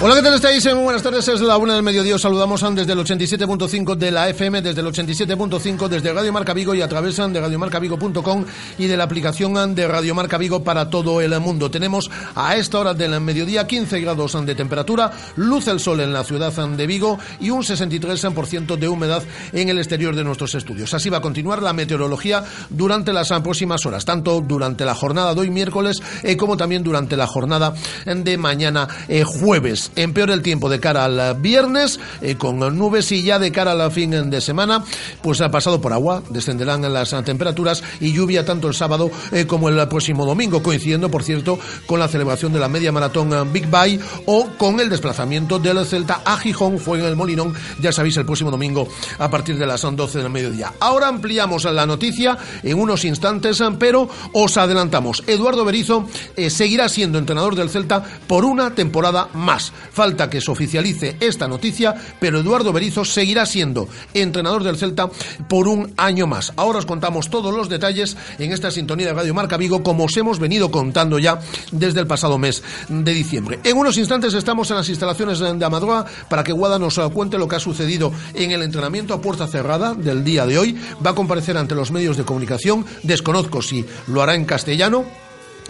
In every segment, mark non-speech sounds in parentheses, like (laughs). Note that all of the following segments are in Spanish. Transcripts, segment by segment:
Hola, ¿qué tal estáis? Muy buenas tardes, es la una del mediodía. Os saludamos desde el 87.5 de la FM, desde el 87.5 desde Radio Marca Vigo y a través de radiomarcavigo.com y de la aplicación de Radio Marca Vigo para todo el mundo. Tenemos a esta hora del mediodía 15 grados de temperatura, luz el sol en la ciudad de Vigo y un 63% de humedad en el exterior de nuestros estudios. Así va a continuar la meteorología durante las próximas horas, tanto durante la jornada de hoy miércoles eh, como también durante la jornada de mañana eh, jueves. Empeora el tiempo de cara al viernes, eh, con nubes y ya de cara al fin de semana, pues ha pasado por agua, descenderán las temperaturas y lluvia tanto el sábado eh, como el próximo domingo, coincidiendo, por cierto, con la celebración de la media maratón Big Bye o con el desplazamiento del Celta a Gijón, fue en el Molinón, ya sabéis, el próximo domingo a partir de las 12 del mediodía. Ahora ampliamos la noticia en unos instantes, pero os adelantamos, Eduardo Berizo eh, seguirá siendo entrenador del Celta por una temporada más. Falta que se oficialice esta noticia, pero Eduardo Berizo seguirá siendo entrenador del Celta por un año más. Ahora os contamos todos los detalles en esta sintonía de Radio Marca Vigo, como os hemos venido contando ya desde el pasado mes de diciembre. En unos instantes estamos en las instalaciones de Amadroa para que Guada nos cuente lo que ha sucedido en el entrenamiento a puerta cerrada del día de hoy. Va a comparecer ante los medios de comunicación. Desconozco si lo hará en castellano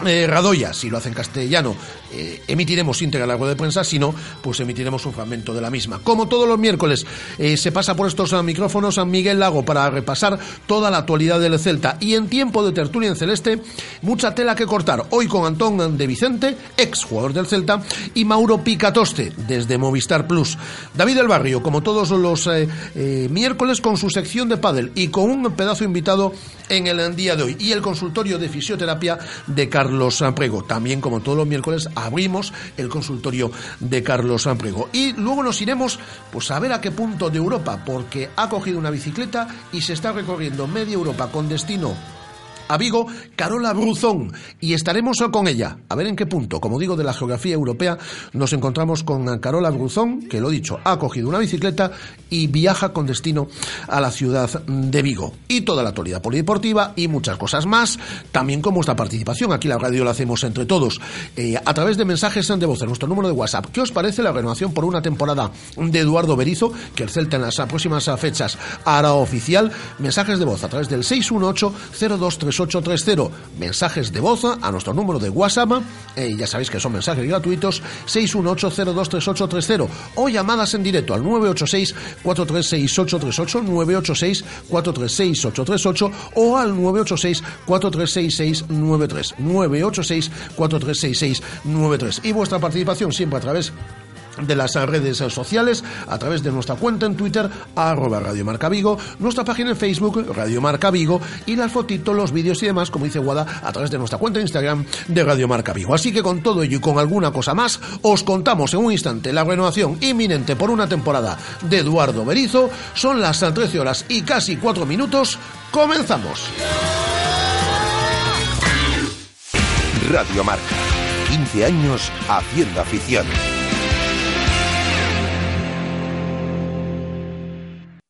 eh, Radoya, si lo hace en castellano, eh, emitiremos íntegra la rueda de prensa, si no, pues emitiremos un fragmento de la misma. Como todos los miércoles, eh, se pasa por estos micrófonos a Miguel Lago para repasar toda la actualidad del Celta. Y en tiempo de tertulia en celeste, mucha tela que cortar. Hoy con Antón de Vicente, ex jugador del Celta, y Mauro Picatoste, desde Movistar Plus. David del Barrio, como todos los miércoles, con su sección de pádel y con un pedazo invitado en el día de hoy. Y el consultorio de fisioterapia de Carlos Samprego. También, como todos los miércoles, abrimos el consultorio de Carlos Samprego. Y luego nos iremos pues, a ver a qué punto de Europa, porque ha cogido una bicicleta y se está recorriendo media Europa con destino a Vigo, Carola Bruzón, y estaremos con ella. A ver en qué punto, como digo, de la geografía europea, nos encontramos con Carola Bruzón, que lo dicho, ha cogido una bicicleta y viaja con destino a la ciudad de Vigo. Y toda la actualidad polideportiva y muchas cosas más, también con vuestra participación. Aquí la radio la hacemos entre todos, eh, a través de mensajes de voz en nuestro número de WhatsApp. ¿Qué os parece la renovación por una temporada de Eduardo Berizo, que el Celta en las próximas fechas hará oficial? Mensajes de voz a través del 618 0238 830 mensajes de voz a nuestro número de WhatsApp, eh, ya sabéis que son mensajes gratuitos, 618-023830 o llamadas en directo al 986-436838, 986-436838 o al 986-436693, 986-436693. Y vuestra participación siempre a través de las redes sociales a través de nuestra cuenta en Twitter arroba Radio Marca Vigo, nuestra página en Facebook Radio Marca Vigo y las fotitos, los vídeos y demás, como dice Guada, a través de nuestra cuenta en Instagram de Radio Marca Vigo. Así que con todo ello y con alguna cosa más, os contamos en un instante la renovación inminente por una temporada de Eduardo Berizo. Son las 13 horas y casi 4 minutos. ¡Comenzamos! Radio Marca. 15 años haciendo afición.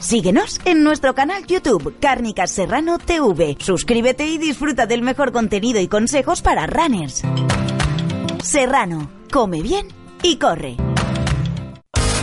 Síguenos en nuestro canal YouTube Cárnicas Serrano TV. Suscríbete y disfruta del mejor contenido y consejos para runners. Serrano, come bien y corre.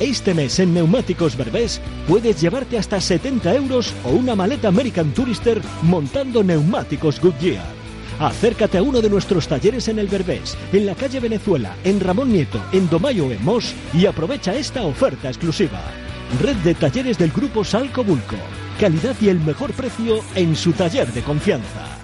Este mes en Neumáticos Berbés puedes llevarte hasta 70 euros o una maleta American Tourister montando neumáticos Goodyear. Acércate a uno de nuestros talleres en el Berbés, en la calle Venezuela, en Ramón Nieto, en Domayo en Mos y aprovecha esta oferta exclusiva. Red de talleres del grupo Salco Bulco. Calidad y el mejor precio en su taller de confianza.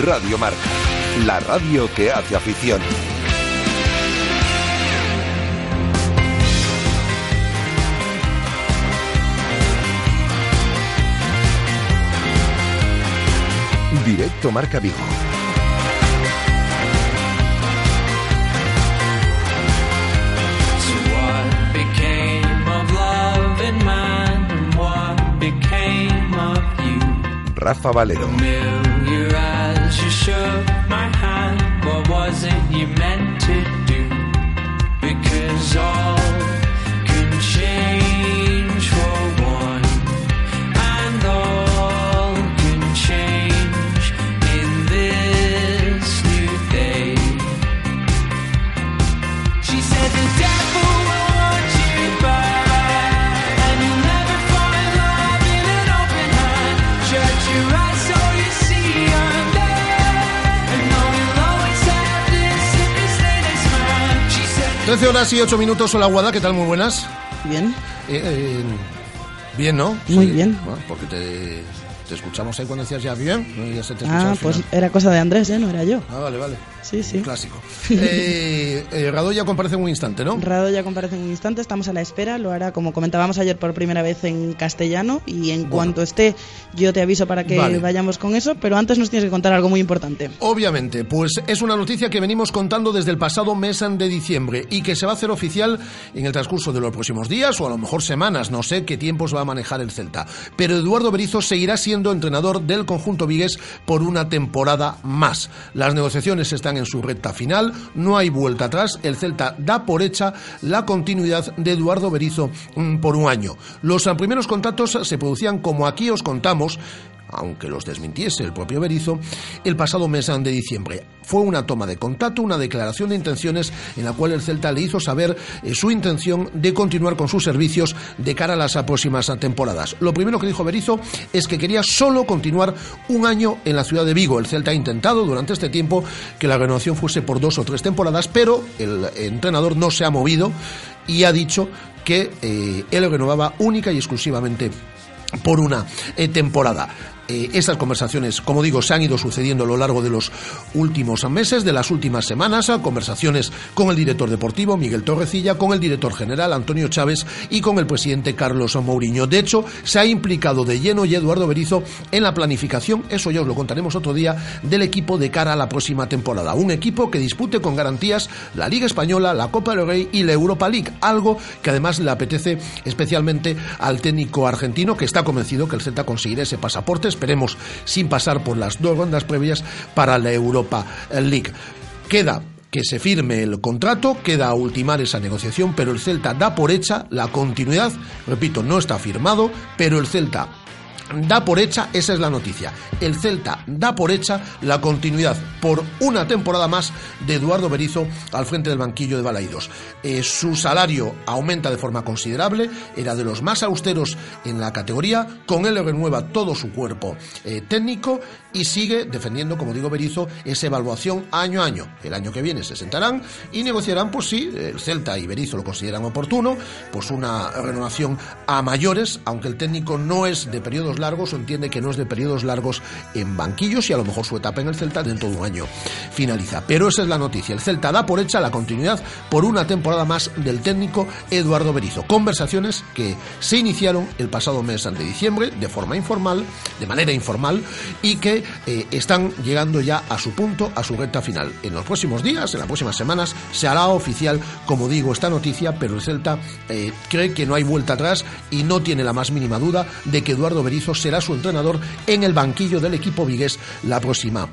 Radio Marca, la radio que hace afición. Directo Marca Vigo. Rafa Valero. Shook my hand, what was it you meant to do? Because all 13 horas y 8 minutos. Hola, Guada, ¿qué tal? Muy buenas. Bien. Eh, eh, bien, ¿no? Muy bien. Bueno, porque te, te escuchamos ahí cuando decías ya bien. ¿no? Ya se te Ah, pues era cosa de Andrés, ¿eh? No era yo. Ah, vale, vale. Sí, sí. Un clásico. (laughs) Eh, eh, Radoya comparece en un instante, ¿no? Rado ya comparece en un instante, estamos a la espera, lo hará como comentábamos ayer por primera vez en castellano y en cuanto esté yo te aviso para que Vale. vayamos con eso, pero antes nos tienes que contar algo muy importante. Obviamente, pues es una noticia que venimos contando desde el pasado mes de diciembre y que se va a hacer oficial en el transcurso de los próximos días o a lo mejor semanas, no sé qué tiempos va a manejar el Celta. Pero Eduardo Berizzo seguirá siendo entrenador del conjunto vigués por una temporada más. Las negociaciones están en su recta final, no hay vuelta atrás, el Celta da por hecha la continuidad de Eduardo Berizzo mm, por un año. Los ah, primeros contactos se producían como aquí os contamos aunque los desmintiese el propio Berizzo, el pasado mes de diciembre. Fue una toma de contacto, una declaración de intenciones en la cual el Celta le hizo saber eh, su intención de continuar con sus servicios de cara a las próximas temporadas. Lo primero que dijo Berizzo es que quería solo continuar un año en la ciudad de Vigo. El Celta ha intentado durante este tiempo que la renovación fuese por dos o tres temporadas, pero el entrenador no se ha movido y ha dicho que eh, él renovaba única y exclusivamente por una eh, temporada. Eh, estas conversaciones, como digo, se han ido sucediendo a lo largo de los últimos meses, de las últimas semanas, conversaciones con el director deportivo Miguel Torrecilla, con el director general Antonio Chávez y con el presidente Carlos Mourinho. De hecho, se ha implicado de lleno y Eduardo Berizo en la planificación, eso ya os lo contaremos otro día, del equipo de cara a la próxima temporada. Un equipo que dispute con garantías la Liga Española, la Copa del Rey y la Europa League, algo que además le apetece especialmente al técnico argentino que está convencido que el Celta conseguirá ese pasaporte, esperemos sin pasar por las dos rondas previas para la Europa League. Queda que se firme el contrato, queda a ultimar esa negociación, pero el Celta da por hecha la continuidad, repito, no está firmado, pero el Celta da por hecha, esa es la noticia, el Celta da por hecha la continuidad por una temporada más de Eduardo Berizo al frente del banquillo de Balaidos. Eh, su salario aumenta de forma considerable, era de los más austeros en la categoría, con él renueva todo su cuerpo eh, técnico y sigue defendiendo, como digo Berizo, esa evaluación año a año. El año que viene se sentarán y negociarán, pues sí, el Celta y Berizo lo consideran oportuno, pues una renovación a mayores, aunque el técnico no es de periodos largos o entiende que no es de periodos largos en banquillos y a lo mejor su etapa en el Celta dentro de un año finaliza. Pero esa es la noticia. El Celta da por hecha la continuidad por una temporada más del técnico Eduardo Berizo. Conversaciones que se iniciaron el pasado mes de diciembre de forma informal, de manera informal, y que eh, están llegando ya a su punto, a su recta final. En los próximos días, en las próximas semanas, se hará oficial, como digo, esta noticia, pero el Celta eh, cree que no hay vuelta atrás y no tiene la más mínima duda de que Eduardo Berizo será su entrenador en el banquillo del equipo vigués la próxima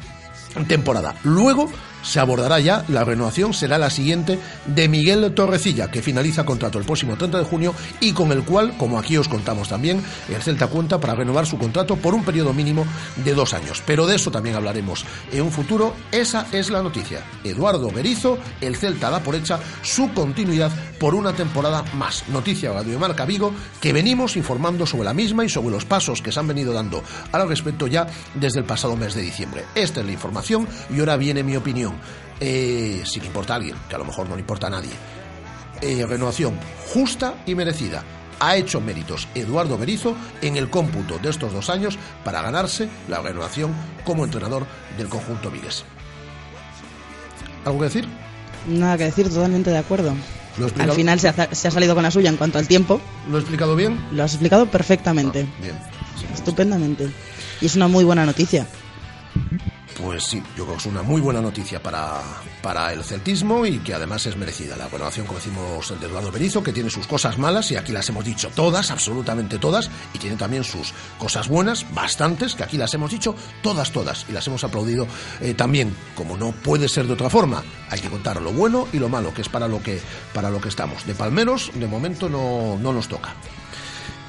temporada. Luego se abordará ya, la renovación será la siguiente de Miguel Torrecilla, que finaliza contrato el próximo 30 de junio y con el cual, como aquí os contamos también, el Celta cuenta para renovar su contrato por un periodo mínimo de dos años. Pero de eso también hablaremos en un futuro. Esa es la noticia. Eduardo Berizo, el Celta da por hecha su continuidad por una temporada más. Noticia Radio Marca Vigo, que venimos informando sobre la misma y sobre los pasos que se han venido dando al respecto ya desde el pasado mes de diciembre. Esta es la información y ahora viene mi opinión. Eh, si le importa a alguien, que a lo mejor no le importa a nadie. Eh, renovación justa y merecida. Ha hecho méritos Eduardo Berizo en el cómputo de estos dos años para ganarse la renovación como entrenador del conjunto Vigues. ¿Algo que decir? Nada que decir, totalmente de acuerdo. ¿Lo he explicado, Al final se ha, se ha salido con la suya en cuanto al tiempo. ¿Lo he explicado bien? Lo has explicado perfectamente, Bien. Sí. estupendamente. Y es una muy buena noticia. Pues sí, yo creo que es una muy buena noticia para, para el celtismo y que además es merecida. La renovación, como decimos, de Eduardo Berizo, que tiene sus cosas malas y aquí las hemos dicho todas, absolutamente todas, y tiene también sus cosas buenas, bastantes, que aquí las hemos dicho todas, todas, y las hemos aplaudido eh, también. Como no puede ser de otra forma, hay que contar lo bueno y lo malo, que es para lo que, para lo que estamos. De Palmeros, de momento no, no nos toca.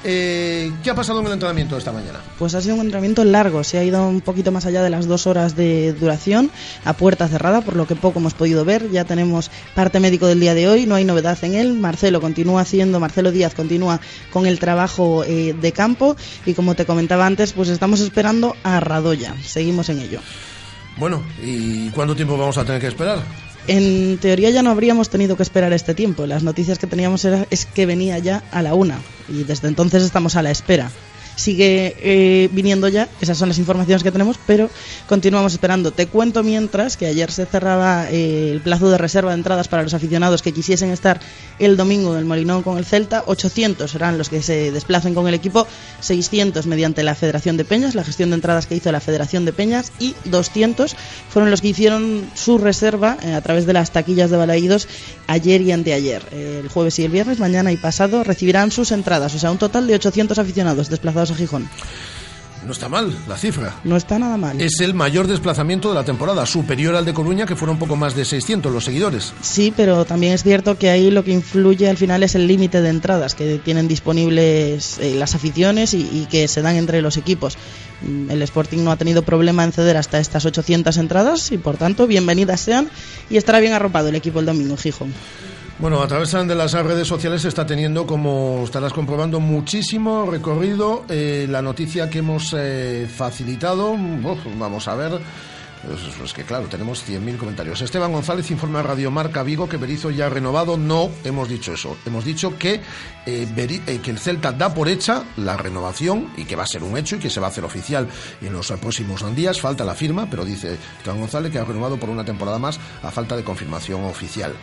Eh, ¿Qué ha pasado en el entrenamiento esta mañana? Pues ha sido un entrenamiento largo, se ha ido un poquito más allá de las dos horas de duración, a puerta cerrada, por lo que poco hemos podido ver. Ya tenemos parte médico del día de hoy, no hay novedad en él. Marcelo continúa haciendo, Marcelo Díaz continúa con el trabajo eh, de campo y como te comentaba antes, pues estamos esperando a Radoya. Seguimos en ello. Bueno, ¿y cuánto tiempo vamos a tener que esperar? En teoría ya no habríamos tenido que esperar este tiempo. Las noticias que teníamos era, es que venía ya a la una y desde entonces estamos a la espera. Sigue eh, viniendo ya, esas son las informaciones que tenemos, pero continuamos esperando. Te cuento mientras que ayer se cerraba eh, el plazo de reserva de entradas para los aficionados que quisiesen estar el domingo en el Molinón con el Celta. 800 serán los que se desplacen con el equipo, 600 mediante la Federación de Peñas, la gestión de entradas que hizo la Federación de Peñas, y 200 fueron los que hicieron su reserva eh, a través de las taquillas de Balaídos ayer y anteayer. Eh, el jueves y el viernes, mañana y pasado, recibirán sus entradas, o sea, un total de 800 aficionados desplazados a Gijón. No está mal la cifra. No está nada mal. Es el mayor desplazamiento de la temporada, superior al de Coruña, que fueron un poco más de 600 los seguidores. Sí, pero también es cierto que ahí lo que influye al final es el límite de entradas que tienen disponibles eh, las aficiones y, y que se dan entre los equipos. Mm, El Sporting no ha tenido problema en ceder hasta estas 800 entradas y por tanto bienvenidas sean y estará bien arropado el equipo el domingo en Gijón. Bueno, a través de las redes sociales se está teniendo, como estarás comprobando, muchísimo recorrido. Eh, la noticia que hemos eh, facilitado, vamos a ver, Es, que claro, tenemos 100.000 comentarios. Esteban González informa a Radio Marca Vigo que Berizzo ya ha renovado. No hemos dicho eso. Hemos dicho que, eh, eh, que el Celta da por hecha la renovación y que va a ser un hecho y que se va a hacer oficial en los próximos días. Falta la firma, pero dice Esteban González que ha renovado por una temporada más a falta de confirmación oficial.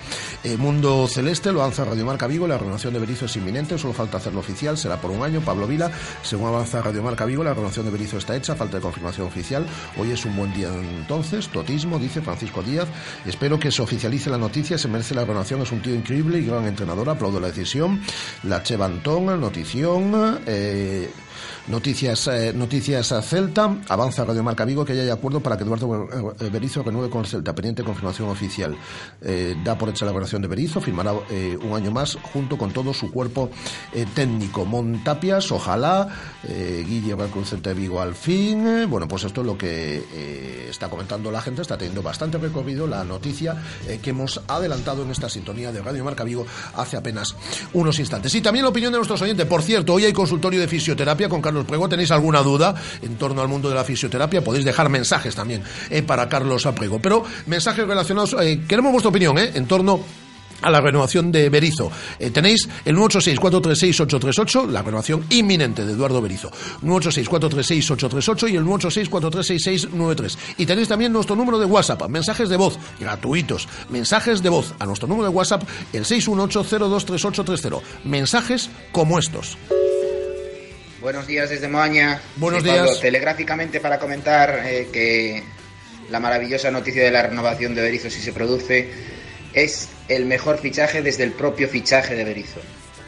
Eh, Mundo Celeste lo avanza Radio Marca Vigo. La renovación de Berizzo es inminente, solo falta hacerlo oficial. Será por un año. Pablo Vila, según avanza Radio Marca Vigo, la renovación de Berizzo está hecha, falta de confirmación oficial. Hoy es un buen día entonces. Totismo, dice Francisco Díaz. Espero que se oficialice la noticia. Se merece la renovación. Es un tío increíble y gran entrenador. Aplaudo la decisión. La Cheva Antón, notición. Eh, Noticias, eh, noticias a Celta. Avanza Radio Marca Vigo que ya hay acuerdo para que Eduardo eh, Berizzo renueve con el Celta. Pendiente confirmación oficial. Eh, da por hecha la renovación de Berizzo. Firmará un año más junto con todo su cuerpo técnico. Montapias, ojalá. Guille va con el Celta de Vigo al fin. Bueno, pues esto es lo que está comentando la gente. Está teniendo bastante recorrido la noticia que hemos adelantado en esta sintonía de Radio Marca Vigo hace apenas unos instantes. Y también la opinión de nuestros oyentes. Por cierto, hoy hay consultorio de fisioterapia con Carlos Prego. ¿Tenéis alguna duda en torno al mundo de la fisioterapia? Podéis dejar mensajes también eh, para Carlos Aprego. Pero mensajes relacionados, eh, queremos vuestra opinión eh, en torno a la renovación de Berizo. Eh, tenéis el 986-436-838, la renovación inminente de Eduardo Berizo. 986-436-838 y el 986-436-693. Y tenéis también nuestro número de WhatsApp, mensajes de voz gratuitos, mensajes de voz a nuestro número de WhatsApp, el 618-023830. Mensajes como estos. Buenos días desde Moaña. Buenos Pablo. días. Telegráficamente para comentar eh, que la maravillosa noticia de la renovación de Berizzo, si se produce, es el mejor fichaje desde el propio fichaje de Berizzo.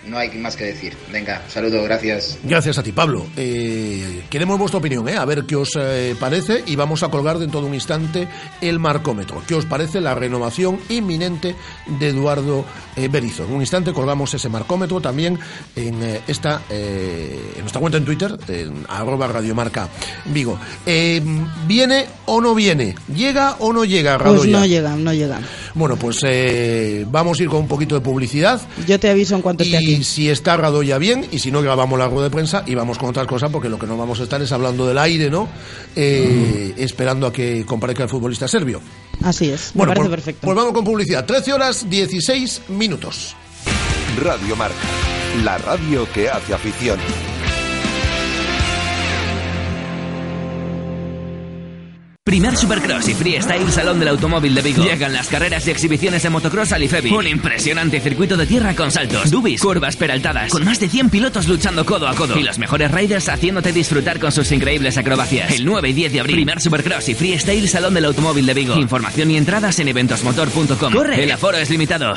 No hay más que decir. Venga, saludo, gracias. Gracias a ti, Pablo. Eh, queremos vuestra opinión, ¿eh? a ver qué os eh, parece y vamos a colgar dentro de un instante el marcómetro. ¿Qué os parece la renovación inminente de Eduardo eh, Berizzo? En un instante colgamos ese marcómetro también en eh, esta eh, en nuestra cuenta en Twitter, en arroba radiomarca Vigo. Eh, ¿Viene o no viene? ¿Llega o no llega, Pues Radoya? no llegan, no llegan. Bueno, pues eh, vamos a ir con un poquito de publicidad. Yo te aviso en cuanto esté Y si está Radoya bien, y si no, grabamos la rueda de prensa y vamos con otras cosas, porque lo que no vamos a estar es hablando del aire, ¿no? Eh, Esperando a que comparezca el futbolista serbio. Así es, me Bueno, parece pues, perfecto. pues vamos con publicidad. 13 horas 16 minutos. Radio Marca, la radio que hace afición. Primer Supercross y Freestyle Salón del Automóvil de Vigo. Llegan las carreras y exhibiciones de motocross al IFEBI. Un impresionante circuito de tierra con saltos, dubis, curvas peraltadas, con más de 100 pilotos luchando codo a codo. Y los mejores riders haciéndote disfrutar con sus increíbles acrobacias. El 9 y 10 de abril. Primer Supercross y Freestyle Salón del Automóvil de Vigo. Información y entradas en eventosmotor.com. ¡Corre! El aforo es limitado.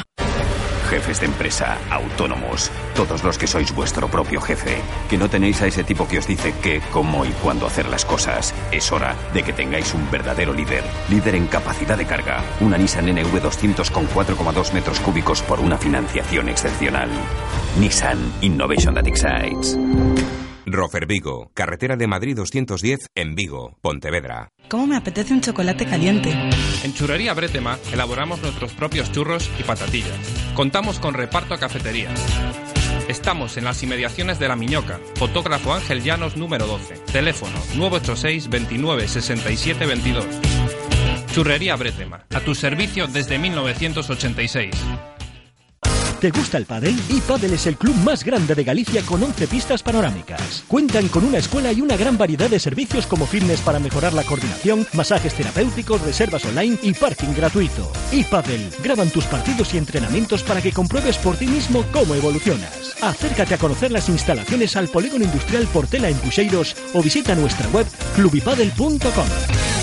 Jefes de empresa, autónomos, todos los que sois vuestro propio jefe, que no tenéis a ese tipo que os dice qué, cómo y cuándo hacer las cosas. Es hora de que tengáis un verdadero líder. Líder en capacidad de carga. Una Nissan NV200 con 4,2 metros cúbicos por una financiación excepcional. Nissan Innovation That Excites. Rofer Vigo, carretera de Madrid 210 en Vigo, Pontevedra. ¿Cómo me apetece un chocolate caliente? En Churrería Bretema elaboramos nuestros propios churros y patatillas. Contamos con reparto a cafetería. Estamos en las inmediaciones de La Miñoca. Fotógrafo Ángel Llanos número 12. Teléfono 986 29 67 22. Churrería Bretema. A tu servicio desde 1986. ¿Te gusta el pádel? iPadel es el club más grande de Galicia con 11 pistas panorámicas. Cuentan con una escuela y una gran variedad de servicios como fitness para mejorar la coordinación, masajes terapéuticos, reservas online y parking gratuito. iPadel graban tus partidos y entrenamientos para que compruebes por ti mismo cómo evolucionas. Acércate a conocer las instalaciones al Polígono Industrial Portela en Puxeiros o visita nuestra web clubipadel.com.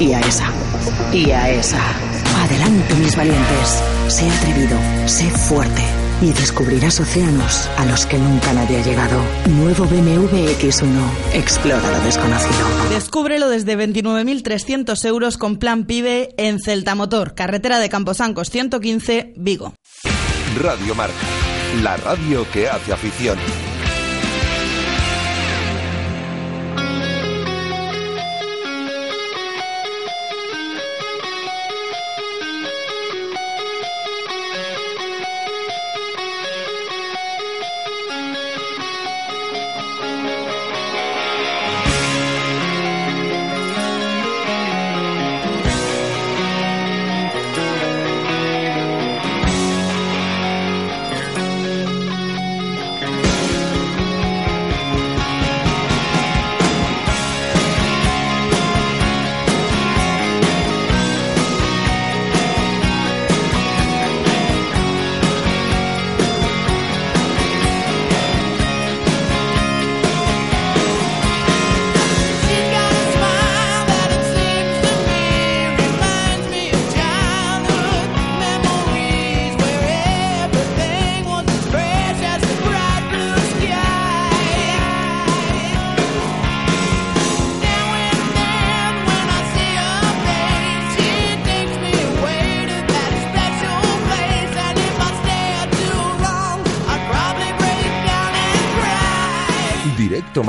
Y a esa. Y a esa. Adelante, mis valientes. Sé atrevido. Sé fuerte. y descubrirás océanos a los que nunca nadie ha llegado. Nuevo BMW X1. Explora lo desconocido. Descúbrelo desde 29.300 euros con plan PIBE en Celta Motor, carretera de Camposancos 115, Vigo. Radio Marca, la radio que hace afición.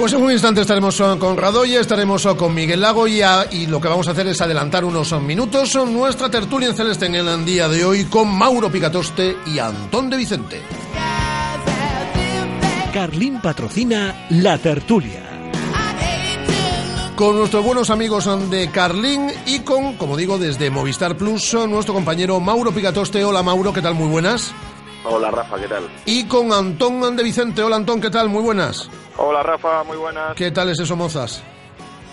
Pues en un instante estaremos eh, con Radoya, estaremos eh, con Miguel Lago y, a- y lo que vamos a hacer es adelantar unos eh, minutos nuestra tertulia en Celeste en el día de hoy con Mauro Picatoste y Antón de Vicente. Carlín patrocina La Tertulia. Con nuestros buenos amigos de Carlín y con, como digo, desde Movistar Plus, nuestro compañero Mauro Picatoste. Hola Mauro, ¿qué tal? Muy buenas. Hola Rafa, ¿qué tal? Y con Antón de Vicente. Hola Antón, ¿qué tal? Muy buenas. Hola Rafa, muy buenas. ¿Qué tal es eso, mozas?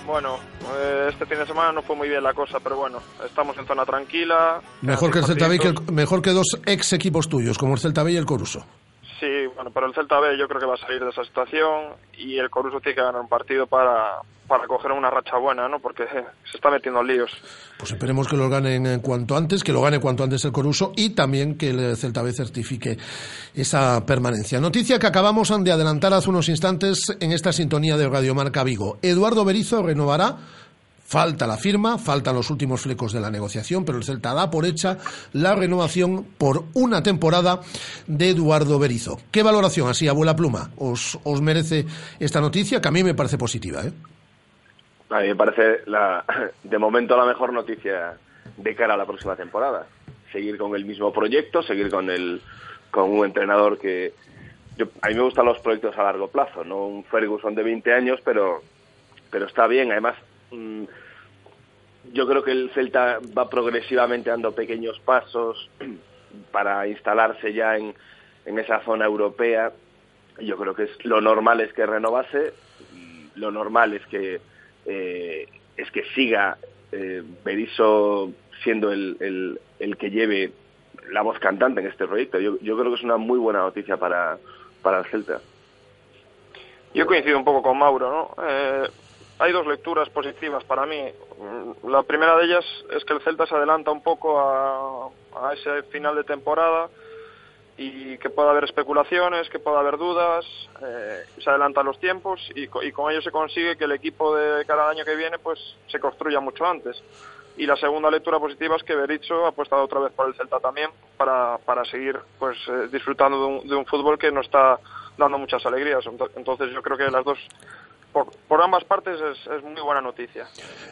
Bueno, eh, este fin de semana no fue muy bien la cosa, pero bueno, estamos en zona tranquila. Mejor que el Celta B, que el- mejor que dos ex equipos tuyos, como el Celta B y el Coruso. Sí, bueno, pero el Celta B yo creo que va a salir de esa situación y el Coruso tiene que ganar un partido para, para coger una racha buena, ¿no? Porque eh, se está metiendo en líos. Pues esperemos que lo ganen en cuanto antes, que lo gane cuanto antes el Coruso y también que el Celta B certifique esa permanencia. Noticia que acabamos de adelantar hace unos instantes en esta sintonía de Radio Marca Vigo. Eduardo Berizo renovará. Falta la firma, faltan los últimos flecos de la negociación, pero el Celta da por hecha la renovación por una temporada de Eduardo Berizo. ¿Qué valoración, así, abuela pluma, os, merece esta noticia? Que a mí me parece positiva, ¿eh? A mí me parece la, (clears throat) de momento la mejor noticia de cara a la próxima temporada. Seguir con el mismo proyecto, seguir con el con un entrenador que yo, a mí me gustan los proyectos a largo plazo, no un Ferguson de 20 años, pero pero está bien. Además, yo creo que el Celta va progresivamente dando pequeños pasos (clears throat) para instalarse ya en, en esa zona europea. Yo creo que es lo normal es que renovase, lo normal es que eh, es que siga eh, Berizzo siendo el, el, el que lleve la voz cantante en este proyecto. Yo, yo creo que es una muy buena noticia para, para el Celta. Yo coincido un poco con Mauro, ¿no? Eh, hay dos lecturas positivas para mí. La primera de ellas es que el Celta se adelanta un poco a, ese final de temporada y que pueda haber especulaciones, que pueda haber dudas, eh, se adelantan los tiempos y, co- y con ello se consigue que el equipo de cara al año que viene pues se construya mucho antes. Y la segunda lectura positiva es que Berizzo ha apostado otra vez por el Celta también para, para seguir pues eh, disfrutando de un, de un fútbol que nos está dando muchas alegrías. Ento- Entonces yo creo que las dos, por, ambas partes es, muy buena noticia.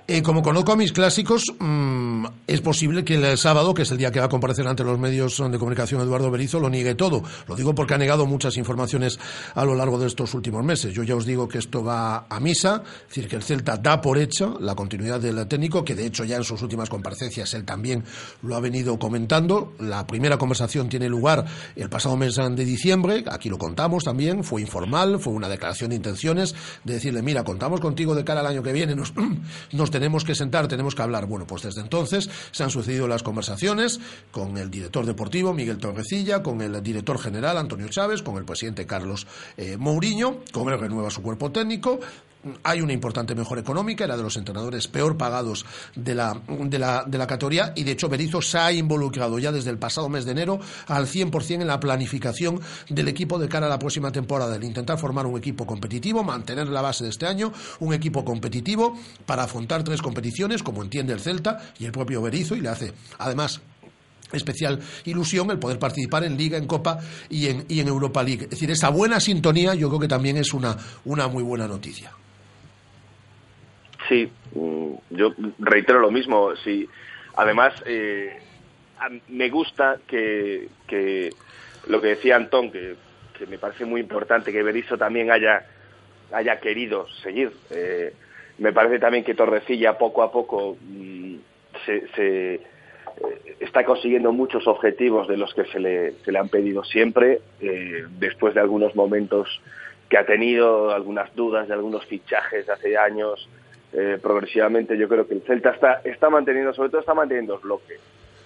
Eh, como conozco a mis clásicos, mm, es posible que el sábado, que es el día que va a comparecer ante los medios de comunicación Eduardo Berizo, lo niegue todo. Lo digo porque ha negado muchas informaciones a lo largo de estos últimos meses. Yo ya os digo que esto va a misa, es decir, que el Celta da por hecho la continuidad del técnico, que de hecho ya en sus últimas comparecencias él también lo ha venido comentando. La primera conversación tiene lugar el pasado mes de diciembre, aquí lo contamos también, fue informal, fue una declaración de intenciones de decirle, mira, contamos contigo de cara al año que viene, (clears throat) nos, tenemos que sentar, tenemos que hablar. Bueno, pues desde entonces se han sucedido las conversaciones con el director deportivo Miguel Torrecilla, con el director general Antonio Chávez, con el presidente Carlos eh, Mourinho, con él renueva su cuerpo técnico, hay una importante mejora económica, era de los entrenadores peor pagados de la, de la, de la categoría y de hecho Berizzo se ha involucrado ya desde el pasado mes de enero al 100% en la planificación del equipo de cara a la próxima temporada, el intentar formar un equipo competitivo, mantener la base de este año, un equipo competitivo para afrontar tres competiciones como entiende el Celta y el propio Berizzo y le hace además especial ilusión el poder participar en Liga, en Copa y en, y en Europa League. Es decir, esa buena sintonía yo creo que también es una, una muy buena noticia. Sí, mm, yo reitero lo mismo. Sí, además eh, me gusta que, lo que decía Antón, que, que me parece muy importante que Berizzo también haya haya querido seguir. Eh, me parece también que Torrecilla poco a poco mm, se, se, eh, está consiguiendo muchos objetivos de los que se le, se le han pedido siempre, eh, después de algunos momentos que ha tenido, algunas dudas de algunos fichajes de hace años. Eh, progresivamente yo creo que el Celta está, está manteniendo, sobre todo está manteniendo el bloque.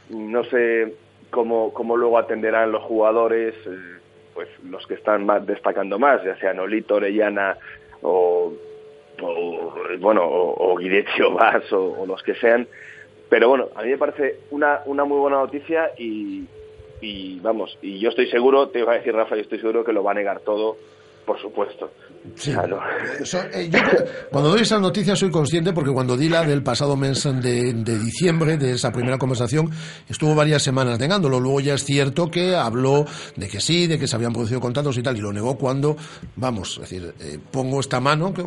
No sé cómo, cómo luego atenderán los jugadores, eh, pues los que están más destacando más, ya sea Nolito, Orellana o, o, bueno, o, o Guidetti o Vaz o, o los que sean. Pero bueno, a mí me parece una, una muy buena noticia y, y vamos, y yo estoy seguro, te iba a decir Rafa, yo estoy seguro que lo va a negar todo, por supuesto. Sí. Eso, eh, yo cuando doy esas noticias soy consciente porque cuando di la del pasado mes de, de diciembre, de esa primera conversación, estuvo varias semanas negándolo. Luego ya es cierto que habló de que sí, de que se habían producido contratos y tal, y lo negó cuando, vamos, es decir, eh, pongo esta mano, que-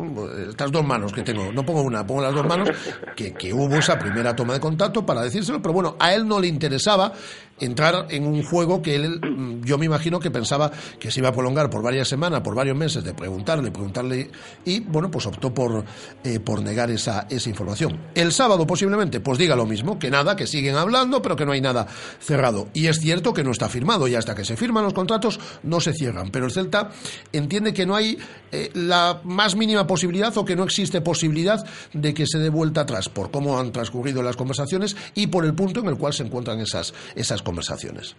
estas dos manos que tengo, no pongo una, pongo las dos manos, que, que hubo esa primera toma de contacto para decírselo, pero bueno, a él no le interesaba entrar en un juego que él, mm, yo me imagino que pensaba que se iba a prolongar por varias semanas, por varios meses, de preguntarle, preguntarle, y bueno, pues optó por, eh, por negar esa, esa información. El sábado posiblemente, pues diga lo mismo, que nada, que siguen hablando, pero que no hay nada cerrado. Y es cierto que no está firmado, y hasta que se firman los contratos no se cierran, pero el Celta entiende que no hay eh, la más mínima posibilidad o que no existe posibilidad de que se dé vuelta atrás por cómo han transcurrido las conversaciones y por el punto en el cual se encuentran esas, esas conversaciones.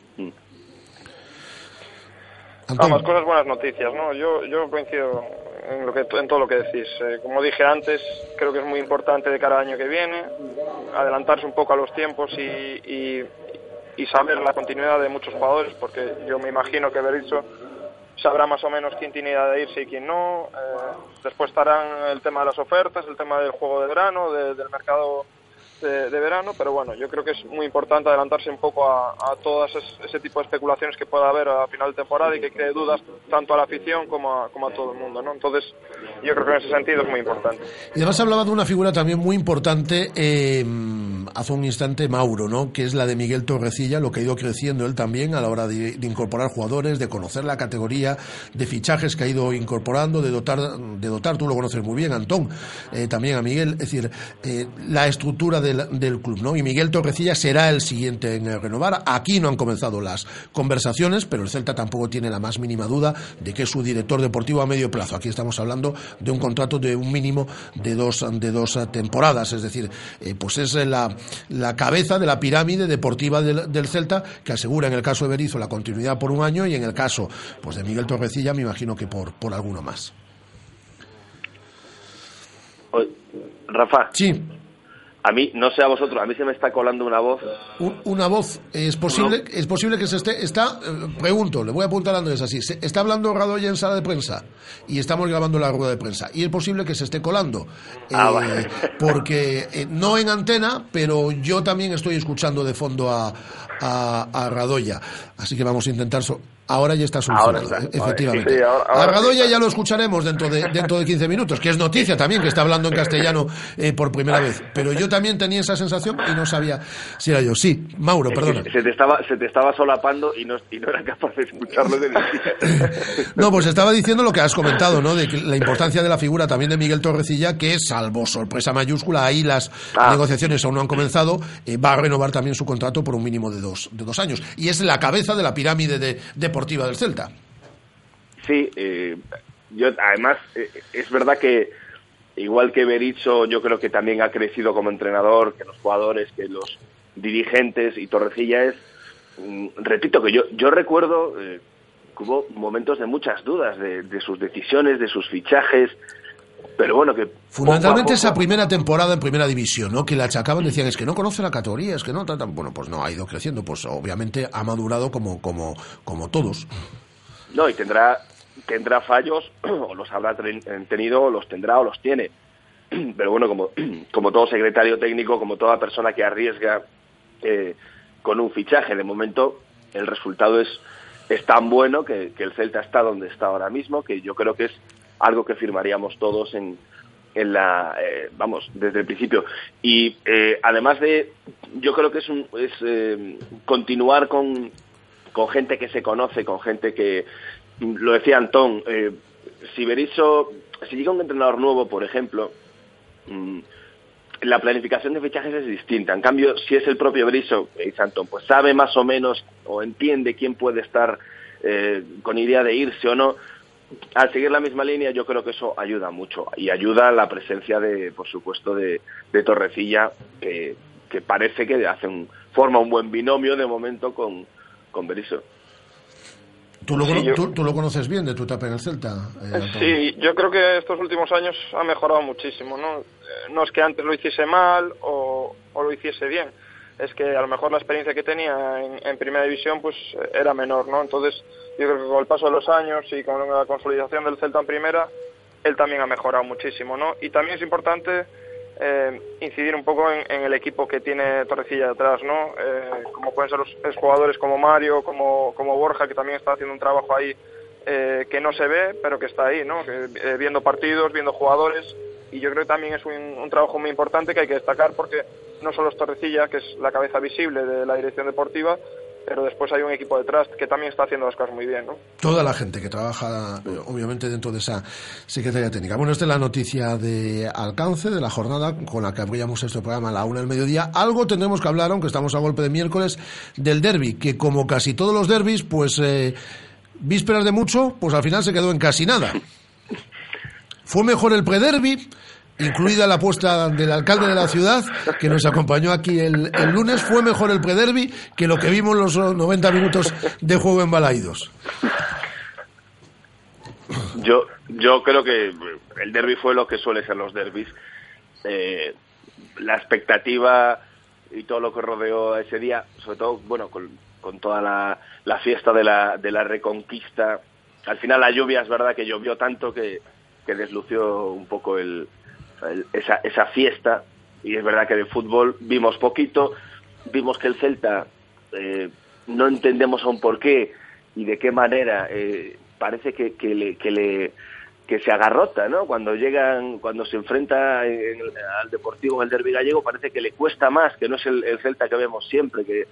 Antón. Ambas cosas buenas noticias, ¿no? Yo, yo coincido en, lo que, en todo lo que decís. Eh, como dije antes, creo que es muy importante de cara al año que viene adelantarse un poco a los tiempos y, y, y saber la continuidad de muchos jugadores, porque yo me imagino que Berizzo sabrá más o menos quién tiene idea de irse y quién no. Eh, después estarán el tema de las ofertas, el tema del juego de verano, de- del mercado de, de verano, pero bueno, yo creo que es muy importante adelantarse un poco a, a todas es- ese tipo de especulaciones que pueda haber a final de temporada y que cree dudas tanto a la afición como a, como a todo el mundo, ¿no? Entonces, yo creo que en ese sentido es muy importante. Y además hablaba de una figura también muy importante eh, hace un instante Mauro, ¿no? que es la de Miguel Torrecilla, lo que ha ido creciendo él también a la hora de, de incorporar jugadores, de conocer la categoría, de fichajes que ha ido incorporando, de dotar, de dotar tú lo conoces muy bien, Antón, eh, también a Miguel, es decir, eh, la estructura del, del club, ¿no? Y Miguel Torrecilla será el siguiente en eh, renovar. Aquí no han comenzado las conversaciones, pero el Celta tampoco tiene la más mínima duda de que es su director deportivo a medio plazo. Aquí estamos hablando de un contrato de un mínimo de dos, de dos eh, temporadas, es decir, eh, pues es la, la cabeza de la pirámide deportiva del, del Celta que asegura en el caso de Berizzo la continuidad por un año y en el caso pues de Miguel Torrecilla me imagino que por, por alguno más. Rafa. Sí. A mí, no sé a vosotros, a mí se me está colando una voz. Un- una voz, es posible, es posible que se esté, está, eh, pregunto, le voy a apuntar a Andrés así, se- está hablando Radoya en sala de prensa y estamos grabando la rueda de prensa y es posible que se esté colando, Ah, eh, vale. (laughs) porque eh, no en antena, pero yo también estoy escuchando de fondo a, a, a Radoya, así que vamos a intentar, so- Ahora ya está Ahora solucionado, está. e- efectivamente. Sí, ahora- ahora a Radoya sí. ya lo escucharemos dentro de, dentro de 15 minutos, que es noticia también, que está hablando en castellano eh, por primera vez. Pero yo también tenía esa sensación y no sabía si era yo. Sí, Mauro, perdona. Se te estaba, se te estaba solapando y no, y no era capaz de escucharlo de (laughs) No, pues estaba diciendo lo que has comentado, ¿no? De que la importancia de la figura también de Miguel Torrecilla, que salvo sorpresa mayúscula, ahí las Ah. negociaciones aún no han comenzado, eh, va a renovar también su contrato por un mínimo de dos, de dos años. Y es la cabeza de la pirámide de- deportiva del Celta. Sí, eh, yo además eh, es verdad que igual que Berizzo, yo creo que también ha crecido como entrenador, que los jugadores, que los dirigentes y Torrecilla es, mm, repito que yo yo recuerdo eh, que hubo momentos de muchas dudas de sus decisiones, de sus fichajes, pero bueno que Fundamentalmente poco esa primera temporada en primera división, ¿no? Que la achacaban, decían, es que no conoce la categoría, es que no tratan. Bueno, pues no, ha ido creciendo, pues obviamente ha madurado como, como, como todos. No, y tendrá, tendrá fallos, (clears throat) o los habrá ten- tenido, o los tendrá, o los tiene. (clears throat) Pero bueno, como, (clears throat) como todo secretario técnico, como toda persona que arriesga eh, con un fichaje, de momento el resultado es, es tan bueno que, que el Celta está donde está ahora mismo, que yo creo que es algo que firmaríamos todos en, en la, eh, vamos, desde el principio. Y eh, además de, yo creo que es, un, es eh, continuar con, con gente que se conoce, con gente que, lo decía Antón, eh, si Berizzo, si llega un entrenador nuevo, por ejemplo, mm, la planificación de fichajes es distinta. En cambio, si es el propio Berizzo, eh, dice Antón, pues sabe más o menos o entiende quién puede estar eh, con idea de irse o no. Al seguir la misma línea, yo creo que eso ayuda mucho y ayuda la presencia de, por supuesto, de, de Torrecilla, que, que parece que hace un, forma un buen binomio de momento con, con Berizzo. ¿Tú lo, Sí, cono- yo- tú, tú lo conoces bien de tu etapa en el Celta? eh? Sí, yo creo que estos últimos años ha mejorado muchísimo, ¿no? Eh, No es que antes lo hiciese mal o, o lo hiciese bien, es que a lo mejor la experiencia que tenía en, en primera división pues eh, era menor, ¿no? Entonces yo creo que con el paso de los años y con la consolidación del Celta en primera, él también ha mejorado muchísimo, ¿no? Y también es importante eh, incidir un poco en, el equipo que tiene Torrecilla detrás, ¿no? Eh, como pueden ser los jugadores como Mario, como, como Borja, que también está haciendo un trabajo ahí eh, que no se ve, pero que está ahí, ¿no? Que, eh, viendo partidos, viendo jugadores, y yo creo que también es un, un trabajo muy importante que hay que destacar porque no solo es Torrecilla, que es la cabeza visible de la dirección deportiva, pero después hay un equipo detrás que también está haciendo las cosas muy bien, ¿no? Toda la gente que trabaja, eh, obviamente, dentro de esa Secretaría Técnica. Bueno, esta es la noticia de alcance de la jornada con la que abríamos este programa a la una del mediodía. Algo tendremos que hablar, aunque estamos a golpe de miércoles, del derby, que como casi todos los derbis, pues eh, vísperas de mucho, pues al final se quedó en casi nada. (laughs) Fue mejor el prederby, incluida la apuesta del alcalde de la ciudad, que nos acompañó aquí el, lunes. Fue mejor el prederby que lo que vimos los 90 minutos de juego en Balaidos. Yo, yo creo que el derby fue lo que suele ser los derbis. Eh, la expectativa y todo lo que rodeó ese día, sobre todo, bueno, con, con toda la, la fiesta de la, de la reconquista. Al final la lluvia es verdad que llovió tanto que, que deslució un poco el, esa, esa fiesta. Y es verdad que de fútbol vimos poquito. Vimos que el Celta eh, no entendemos aún por qué y de qué manera eh, parece que, que le, que le que se agarrota, ¿no? Cuando llegan, cuando se enfrenta en al Deportivo en el Derby gallego, parece que le cuesta más, que no es el, el Celta que vemos siempre, que,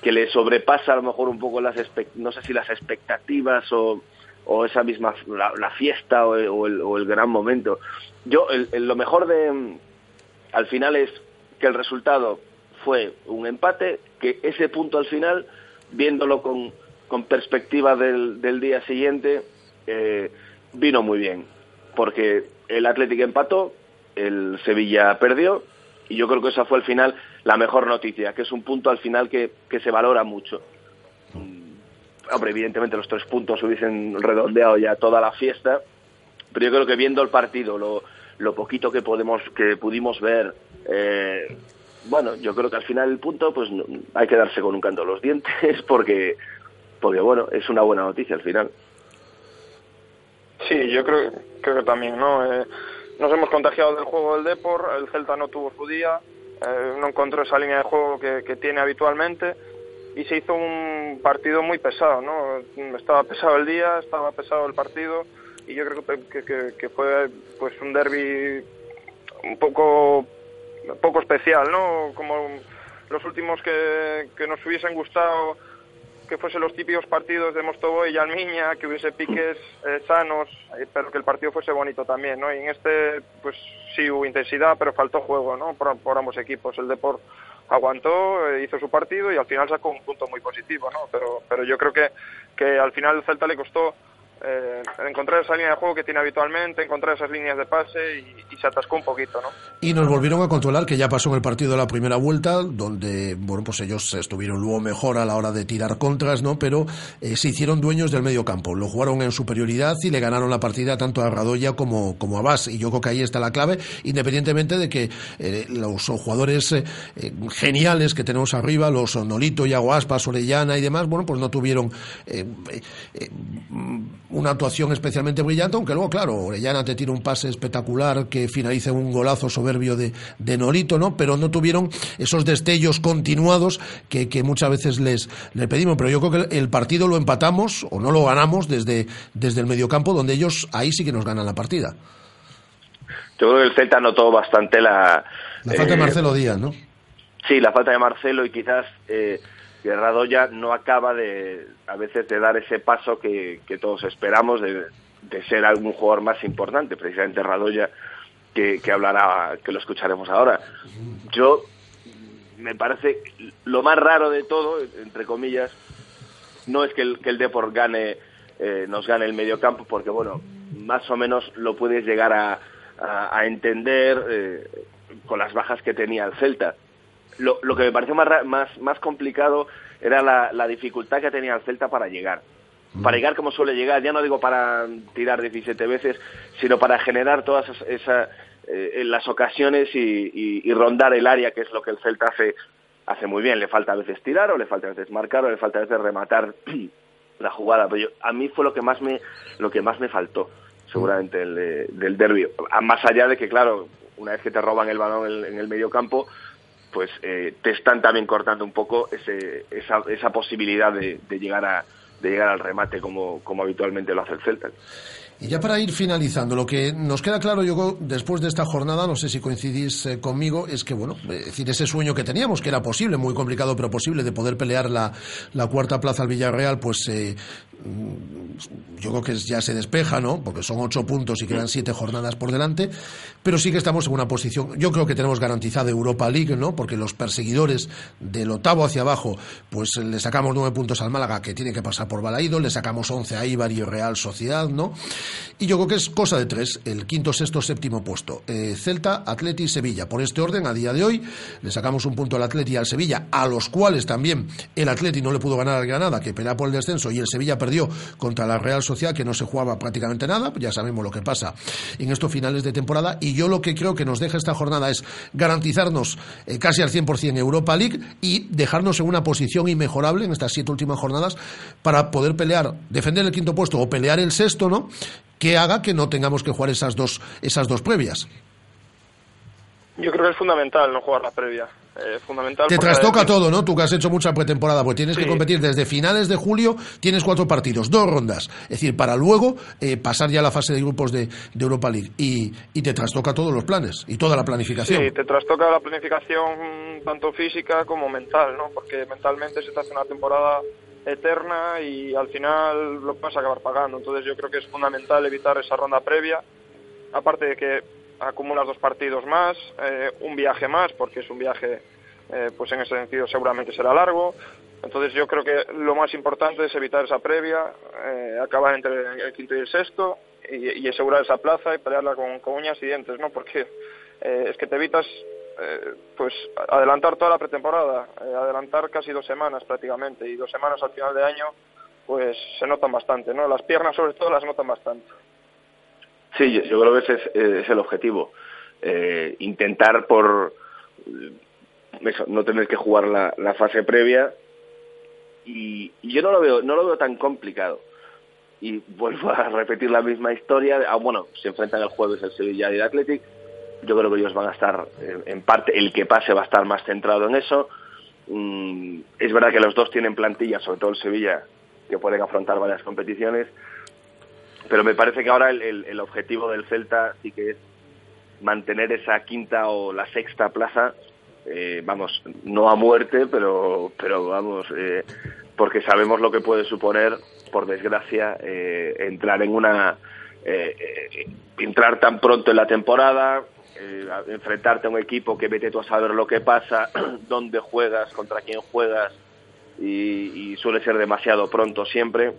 que le sobrepasa a lo mejor un poco las, no sé si las expectativas o, o esa misma, la, la fiesta o el, o el- gran momento. Yo, el- el- lo mejor de, al final es que el resultado fue un empate, que ese punto al final, viéndolo con, con perspectiva del, del día siguiente, eh, vino muy bien, porque el Atlético empató, el Sevilla perdió, y yo creo que esa fue al final la mejor noticia, que es un punto al final que, que se valora mucho. Hombre, evidentemente los tres puntos hubiesen redondeado ya toda la fiesta, pero yo creo que viendo el partido, lo, lo poquito que podemos que pudimos ver, eh, bueno, yo creo que al final el punto, pues hay que darse con un canto a los dientes, (laughs) porque, porque bueno, es una buena noticia al final. Sí, yo creo, creo que también, ¿no? Eh, nos hemos contagiado del juego del Depor, el Celta no tuvo su día, eh, no encontró esa línea de juego que tiene habitualmente y se hizo un partido muy pesado, ¿no? Estaba pesado el día, estaba pesado el partido y yo creo que, que, fue pues un derby un poco poco especial, ¿no? Como los últimos que, que nos hubiesen gustado que fuesen los típicos partidos de Mostobo y Almiña, que hubiese piques eh, sanos, eh, pero que el partido fuese bonito también, ¿no? Y en este, pues sí hubo intensidad, pero faltó juego, ¿no? Por, ambos equipos. El Deport aguantó, eh, hizo su partido y al final sacó un punto muy positivo, ¿no? Pero, pero yo creo que, que al final el Celta le costó eh, encontrar esa línea de juego que tiene habitualmente, encontrar esas líneas de pase y, se atascó un poquito, ¿no? Y nos volvieron a controlar, que ya pasó en el partido de la primera vuelta, donde, bueno, pues ellos estuvieron luego mejor a la hora de tirar contras, ¿no? Pero eh, se hicieron dueños del medio campo. Lo jugaron en superioridad y le ganaron la partida tanto a Radoya como, como a Bas. Y yo creo que ahí está la clave, independientemente de que eh, los jugadores geniales que tenemos arriba, los Nolito, Yago Aspas, Orellana y demás, bueno, pues no tuvieron una actuación especialmente brillante, aunque luego, claro, Orellana te tira un pase espectacular que finaliza un golazo soberbio de, de Nolito, ¿no? Pero no tuvieron esos destellos continuados que, que muchas veces les, les pedimos. Pero yo creo que el, el partido lo empatamos o no lo ganamos desde, desde el mediocampo, donde ellos ahí sí que nos ganan la partida. Yo creo que el Celta notó bastante la... La falta de eh, Marcelo Díaz, ¿no? Sí, la falta de Marcelo y quizás eh, que Radoya no acaba de, a veces, de dar ese paso que, todos esperamos de, ser algún jugador más importante, precisamente Radoya, que, hablará, que lo escucharemos ahora. Yo, me parece, lo más raro de todo, entre comillas, no es que el, Deport gane, eh, nos gane el mediocampo, porque bueno, más o menos lo puedes llegar a entender eh, con las bajas que tenía el Celta. Lo, lo que me pareció más, más, más complicado era la, la dificultad que tenía el Celta para llegar. Para llegar como suele llegar, ya no digo para tirar 17 veces, sino para generar todas esas, esa, eh, las ocasiones y, y- y rondar el área, que es lo que el Celta hace, hace muy bien. Le falta a veces tirar, o le falta a veces marcar, o le falta a veces rematar (clears throat) la jugada. Pero yo- a mí fue lo que más me, lo que más me faltó, seguramente, el, de- del derbi. Más allá de que, claro, una vez que te roban el balón en, en el medio campo, pues eh, te están también cortando un poco esa, posibilidad de, llegar al remate como, habitualmente lo hace el Celta. Y ya para ir finalizando, lo que nos queda claro, yo después de esta jornada, no sé si coincidís eh, conmigo, es que, bueno, es decir, ese sueño que teníamos, que era posible, muy complicado, pero posible, de poder pelear la, cuarta plaza al Villarreal, pues eh, yo creo que ya se despeja, ¿no? Porque son ocho puntos y quedan siete jornadas por delante, pero sí que estamos en una posición, yo creo que tenemos garantizada Europa League, ¿no? Porque los perseguidores del octavo hacia abajo, pues le sacamos nueve puntos al Málaga, que tiene que pasar por Balaído, le sacamos once a Ibar y Real Sociedad, ¿no? Y yo creo que es cosa de tres, el quinto, sexto, séptimo puesto. Eh, Celta, Atleti y Sevilla. Por este orden, a día de hoy, le sacamos un punto al Atleti y al Sevilla, a los cuales también el Atleti no le pudo ganar al Granada, que pelea por el descenso, y el Sevilla perdió contra la Real Sociedad, que no se jugaba prácticamente nada, ya sabemos lo que pasa en estos finales de temporada. Y yo lo que creo que nos deja esta jornada es garantizarnos eh, casi al 100% Europa League y dejarnos en una posición inmejorable en estas siete últimas jornadas para poder pelear, defender el quinto puesto o pelear el sexto, ¿no? que haga que no tengamos que jugar esas dos, esas dos previas. Yo creo que es fundamental no jugar la previa. Eh, fundamental Te trastoca todo, ¿no? Tú que has hecho mucha pretemporada, pues tienes que competir desde finales de julio, tienes cuatro partidos, dos rondas. Es decir, para luego eh, pasar ya a la fase de grupos de, de Europa League. Y, y te trastoca todos los planes y toda la planificación. Sí, te trastoca la planificación tanto física como mental, ¿no? Porque mentalmente se te hace una temporada eterna y al final lo vas a acabar pagando. Entonces yo creo que es fundamental evitar esa ronda previa. Aparte de que acumulas dos partidos más, eh, un viaje más, porque es un viaje, eh, pues en ese sentido seguramente será largo. Entonces yo creo que lo más importante es evitar esa previa, eh, acabar entre el quinto y el sexto y, asegurar esa plaza y pelearla con, con uñas y dientes, ¿no? Porque eh, es que te evitas eh, pues adelantar toda la pretemporada, adelantar casi dos semanas prácticamente y dos semanas al final de año pues se notan bastante, ¿no? Las piernas sobre todo las notan bastante. Sí, yo, creo que ese es, eh, el objetivo. Eh, intentar por eh, eso, no tener que jugar la, fase previa. Y, yo no lo veo no lo veo tan complicado. Y vuelvo (laughs) a repetir la misma historia ah, bueno se enfrentan el jueves el Sevilla y el Athletic yo creo que ellos van a estar en parte el que pase va a estar más centrado en eso. Mm, es verdad que los dos tienen plantilla, sobre todo el Sevilla, que pueden afrontar varias competiciones, pero me parece que ahora el, el- el objetivo del Celta sí que es mantener esa quinta o la sexta plaza, eh, vamos, no a muerte, pero, pero vamos, eh, porque sabemos lo que puede suponer, por desgracia, eh, entrar en una, eh, eh, entrar tan pronto en la temporada, eh, enfrentarte a un equipo que vete tú a saber lo que pasa, (clears throat) dónde juegas, contra quién juegas, y suele ser demasiado pronto siempre,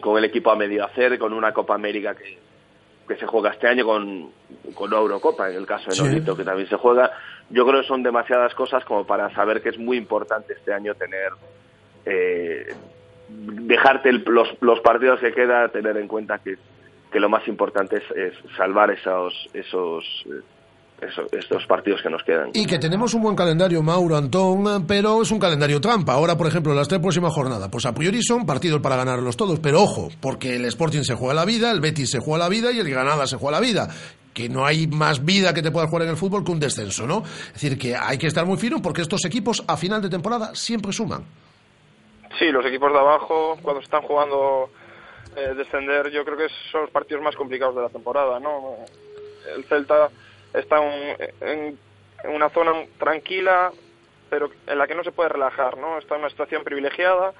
con el equipo a medio hacer, con una Copa América que, que se juega este año con, con una Eurocopa, en el caso de Sí. Nolito, que también se juega. Yo creo que son demasiadas cosas como para saber que es muy importante este año tener, eh, dejarte el- los, los partidos que queda, tener en cuenta que, que lo más importante es, es salvar esos, esos, eh, eso- estos partidos que nos quedan. Y que tenemos un buen calendario, Mauro, Antón, pero es un calendario trampa. Ahora, por ejemplo, las tres próximas jornadas, pues a priori son partidos para ganarlos todos, pero ojo, porque el Sporting se juega la vida, el Betis se juega la vida y el Granada se juega la vida. Que no hay más vida que te pueda jugar en el fútbol que un descenso, ¿no? Es decir, que hay que estar muy fino porque estos equipos a final de temporada siempre suman. Sí, los equipos de abajo, cuando están jugando eh, descender, yo creo que son los partidos más complicados de la temporada, ¿no? El Celta está un- en, una zona tranquila, pero en la que no se puede relajar, ¿no? Está en una situación privilegiada,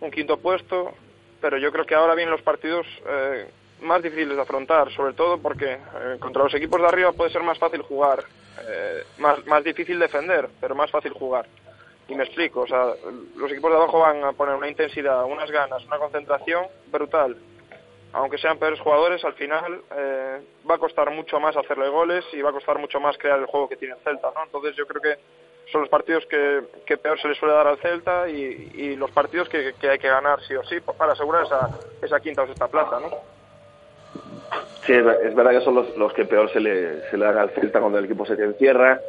un quinto puesto, pero yo creo que ahora vienen los partidos eh, más difíciles de afrontar, sobre todo porque eh, contra los equipos de arriba puede ser más fácil jugar, eh, más, más difícil defender, pero más fácil jugar. Y me explico, o sea, los equipos de abajo van a poner una intensidad, unas ganas, una concentración brutal. Aunque sean peores jugadores, al final eh, va a costar mucho más hacerle goles y va a costar mucho más crear el juego que tiene el Celta, ¿no? Entonces yo creo que son los partidos que, que peor se le suele dar al Celta y, los partidos que, hay que ganar sí o sí para asegurar esa, esa quinta o sexta plaza, ¿no? Sí, es, ver- es verdad que son los, los que peor se le, se le dan al Celta cuando el equipo se te encierra.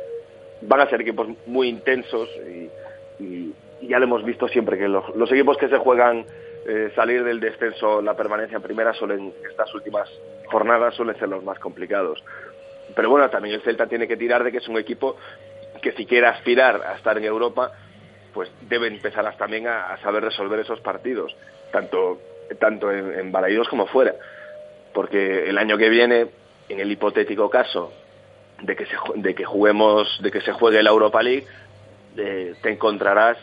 Van a ser equipos muy intensos y, y- y ya lo hemos visto siempre que los, los equipos que se juegan eh, salir del descenso, la permanencia en primera, suelen estas últimas jornadas suelen ser los más complicados. Pero bueno, también el Celta tiene que tirar de que es un equipo que si quiere aspirar a estar en Europa, pues debe empezar también a, saber resolver esos partidos, tanto, tanto en, en Balaidos como fuera porque el año que viene, en el hipotético caso de que se, de que juguemos, de que se juegue la Europa League, eh, te encontrarás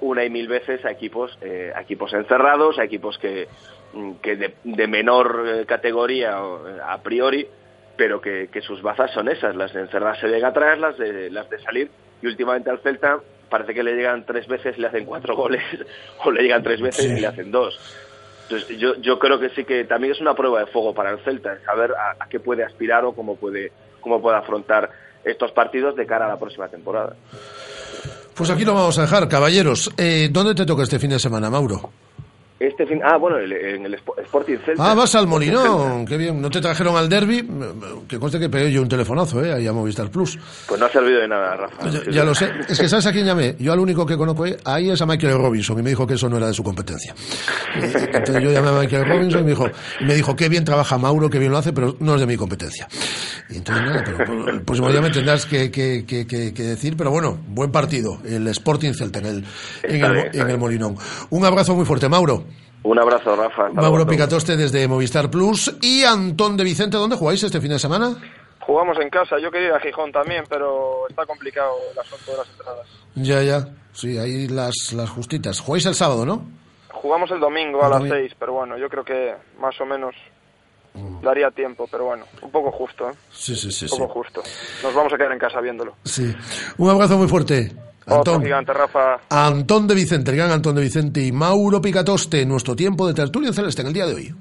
una y mil veces a equipos, eh, a equipos encerrados, a equipos que, mm, que de, de menor eh, categoría eh, a priori, pero que, que sus bazas son esas, las de encerrarse de atrás, las de, las de salir, y últimamente al Celta parece que le llegan tres veces y le hacen cuatro goles, (laughs) o le llegan tres veces Sí. y le hacen dos. Entonces, yo, yo creo que sí que también es una prueba de fuego para el Celta, el saber a, a qué puede aspirar o cómo puede, cómo puede afrontar estos partidos de cara a la próxima temporada. Pues aquí lo vamos a dejar, caballeros. Eh, ¿Dónde te toca este fin de semana, Mauro? Este fin, ah, bueno, en el Spo- Sporting Celta. Ah, vas al Molinón, qué bien. ¿No te trajeron al derby? Que conste que pegué yo un telefonazo, ¿eh? Ahí a Movistar Plus. Pues no ha servido de nada, Rafa. Ya, ya lo sé. Es que ¿sabes a quién llamé? Yo al único que conozco ahí es a Michael Robinson y me dijo que eso no era de su competencia. (laughs) Entonces yo llamé a Michael Robinson y me dijo, y me dijo qué bien trabaja Mauro, qué bien lo hace, pero no es de mi competencia. Y entonces nada, pero el próximo día me tendrás que, que- que- que- decir, pero bueno, buen partido, el Sporting Celta en el, en el, en. Molinón. Un abrazo muy fuerte, Mauro. Un abrazo, Rafa. Mauro. Picatoste desde Movistar Plus y Antón de Vicente, ¿dónde jugáis este fin de semana? Jugamos en casa, yo quería ir a Gijón también, pero está complicado el asunto de las entradas. Ya, ya, sí, ahí las, las justitas. Jugáis el sábado, ¿no? Jugamos el domingo a El las domingo. 6, pero bueno, yo creo que más o menos daría tiempo, pero bueno, un poco justo, ¿eh? Sí, sí, sí. Un sí. poco justo. Nos vamos a quedar en casa viéndolo. Sí. Un abrazo muy fuerte. Otro Antón. gigante, Rafa. Antón de Vicente, el gran Antón de Vicente y Mauro Picatoste, nuestro tiempo de tertulia en celeste en el día de hoy.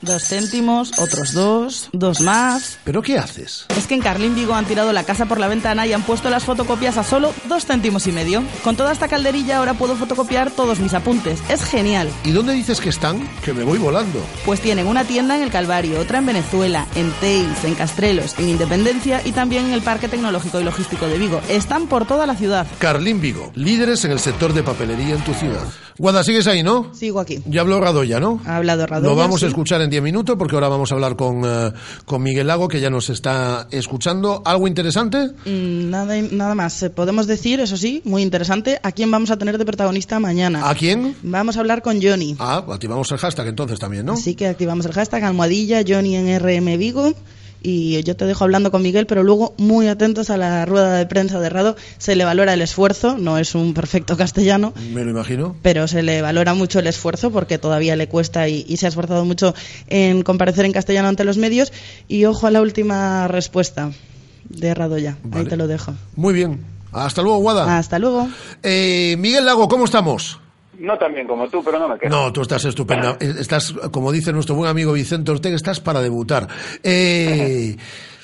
Dos céntimos, otros dos, dos más. ¿Pero qué haces? Es que en Carlín Vigo han tirado la casa por la ventana y han puesto las fotocopias a solo dos céntimos y medio. Con toda esta calderilla ahora puedo fotocopiar todos mis apuntes. Es genial. ¿Y dónde dices que están? Que me voy volando. Pues tienen una tienda en el Calvario, otra en Venezuela, en Tales, en Castrelos, en Independencia y también en el Parque Tecnológico y Logístico de Vigo. Están por toda la ciudad. Carlín Vigo, líderes en el sector de papelería en tu ciudad. Guada, sigues ahí, ¿no? Sigo aquí. Ya habló Radoya, ¿no? Ha hablado Radoya. Lo vamos sí. a escuchar en 10 minutos porque ahora vamos a hablar con, eh, con Miguel Lago que ya nos está escuchando. ¿Algo interesante? Mm, Nada, nada más. Eh, Podemos decir, eso sí, muy interesante, a quién vamos a tener de protagonista mañana. ¿A quién? Vamos a hablar con Johnny. Ah, activamos el hashtag entonces también, ¿no? Así que activamos el hashtag almohadilla Johnny en RM Vigo. Y yo te dejo hablando con Miguel, pero luego muy atentos a la rueda de prensa de Rado. Se le valora el esfuerzo, no es un perfecto castellano, Me lo imagino. pero se le valora mucho el esfuerzo porque todavía le cuesta y, y se ha esforzado mucho en comparecer en castellano ante los medios. Y ojo a la última respuesta de Rado ya. Ahí te lo dejo. Muy bien. Hasta luego, Guada. Hasta luego. Eh, Miguel Lago, ¿cómo estamos? No tan bien como tú, pero no me quejo. No, tú estás estupenda. Eh, Estás, como dice nuestro buen amigo Vicente Ortega, estás para debutar. Eh, (laughs)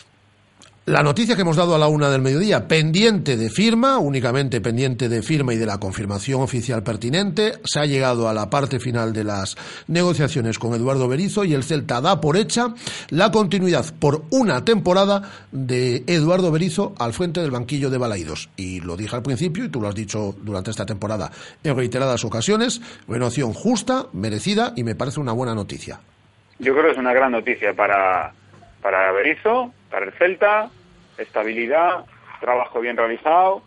la noticia que hemos dado a la una del mediodía, pendiente de firma, únicamente pendiente de firma y de la confirmación oficial pertinente, se ha llegado a la parte final de las negociaciones con Eduardo Berizo y el Celta da por hecha la continuidad por una temporada de Eduardo Berizo al frente del banquillo de Balaidos. Y lo dije al principio y tú lo has dicho durante esta temporada en reiteradas ocasiones, renovación justa, merecida y me parece una buena noticia. Yo creo que es una gran noticia para, para Berizzo, para el Celta, estabilidad, trabajo bien realizado.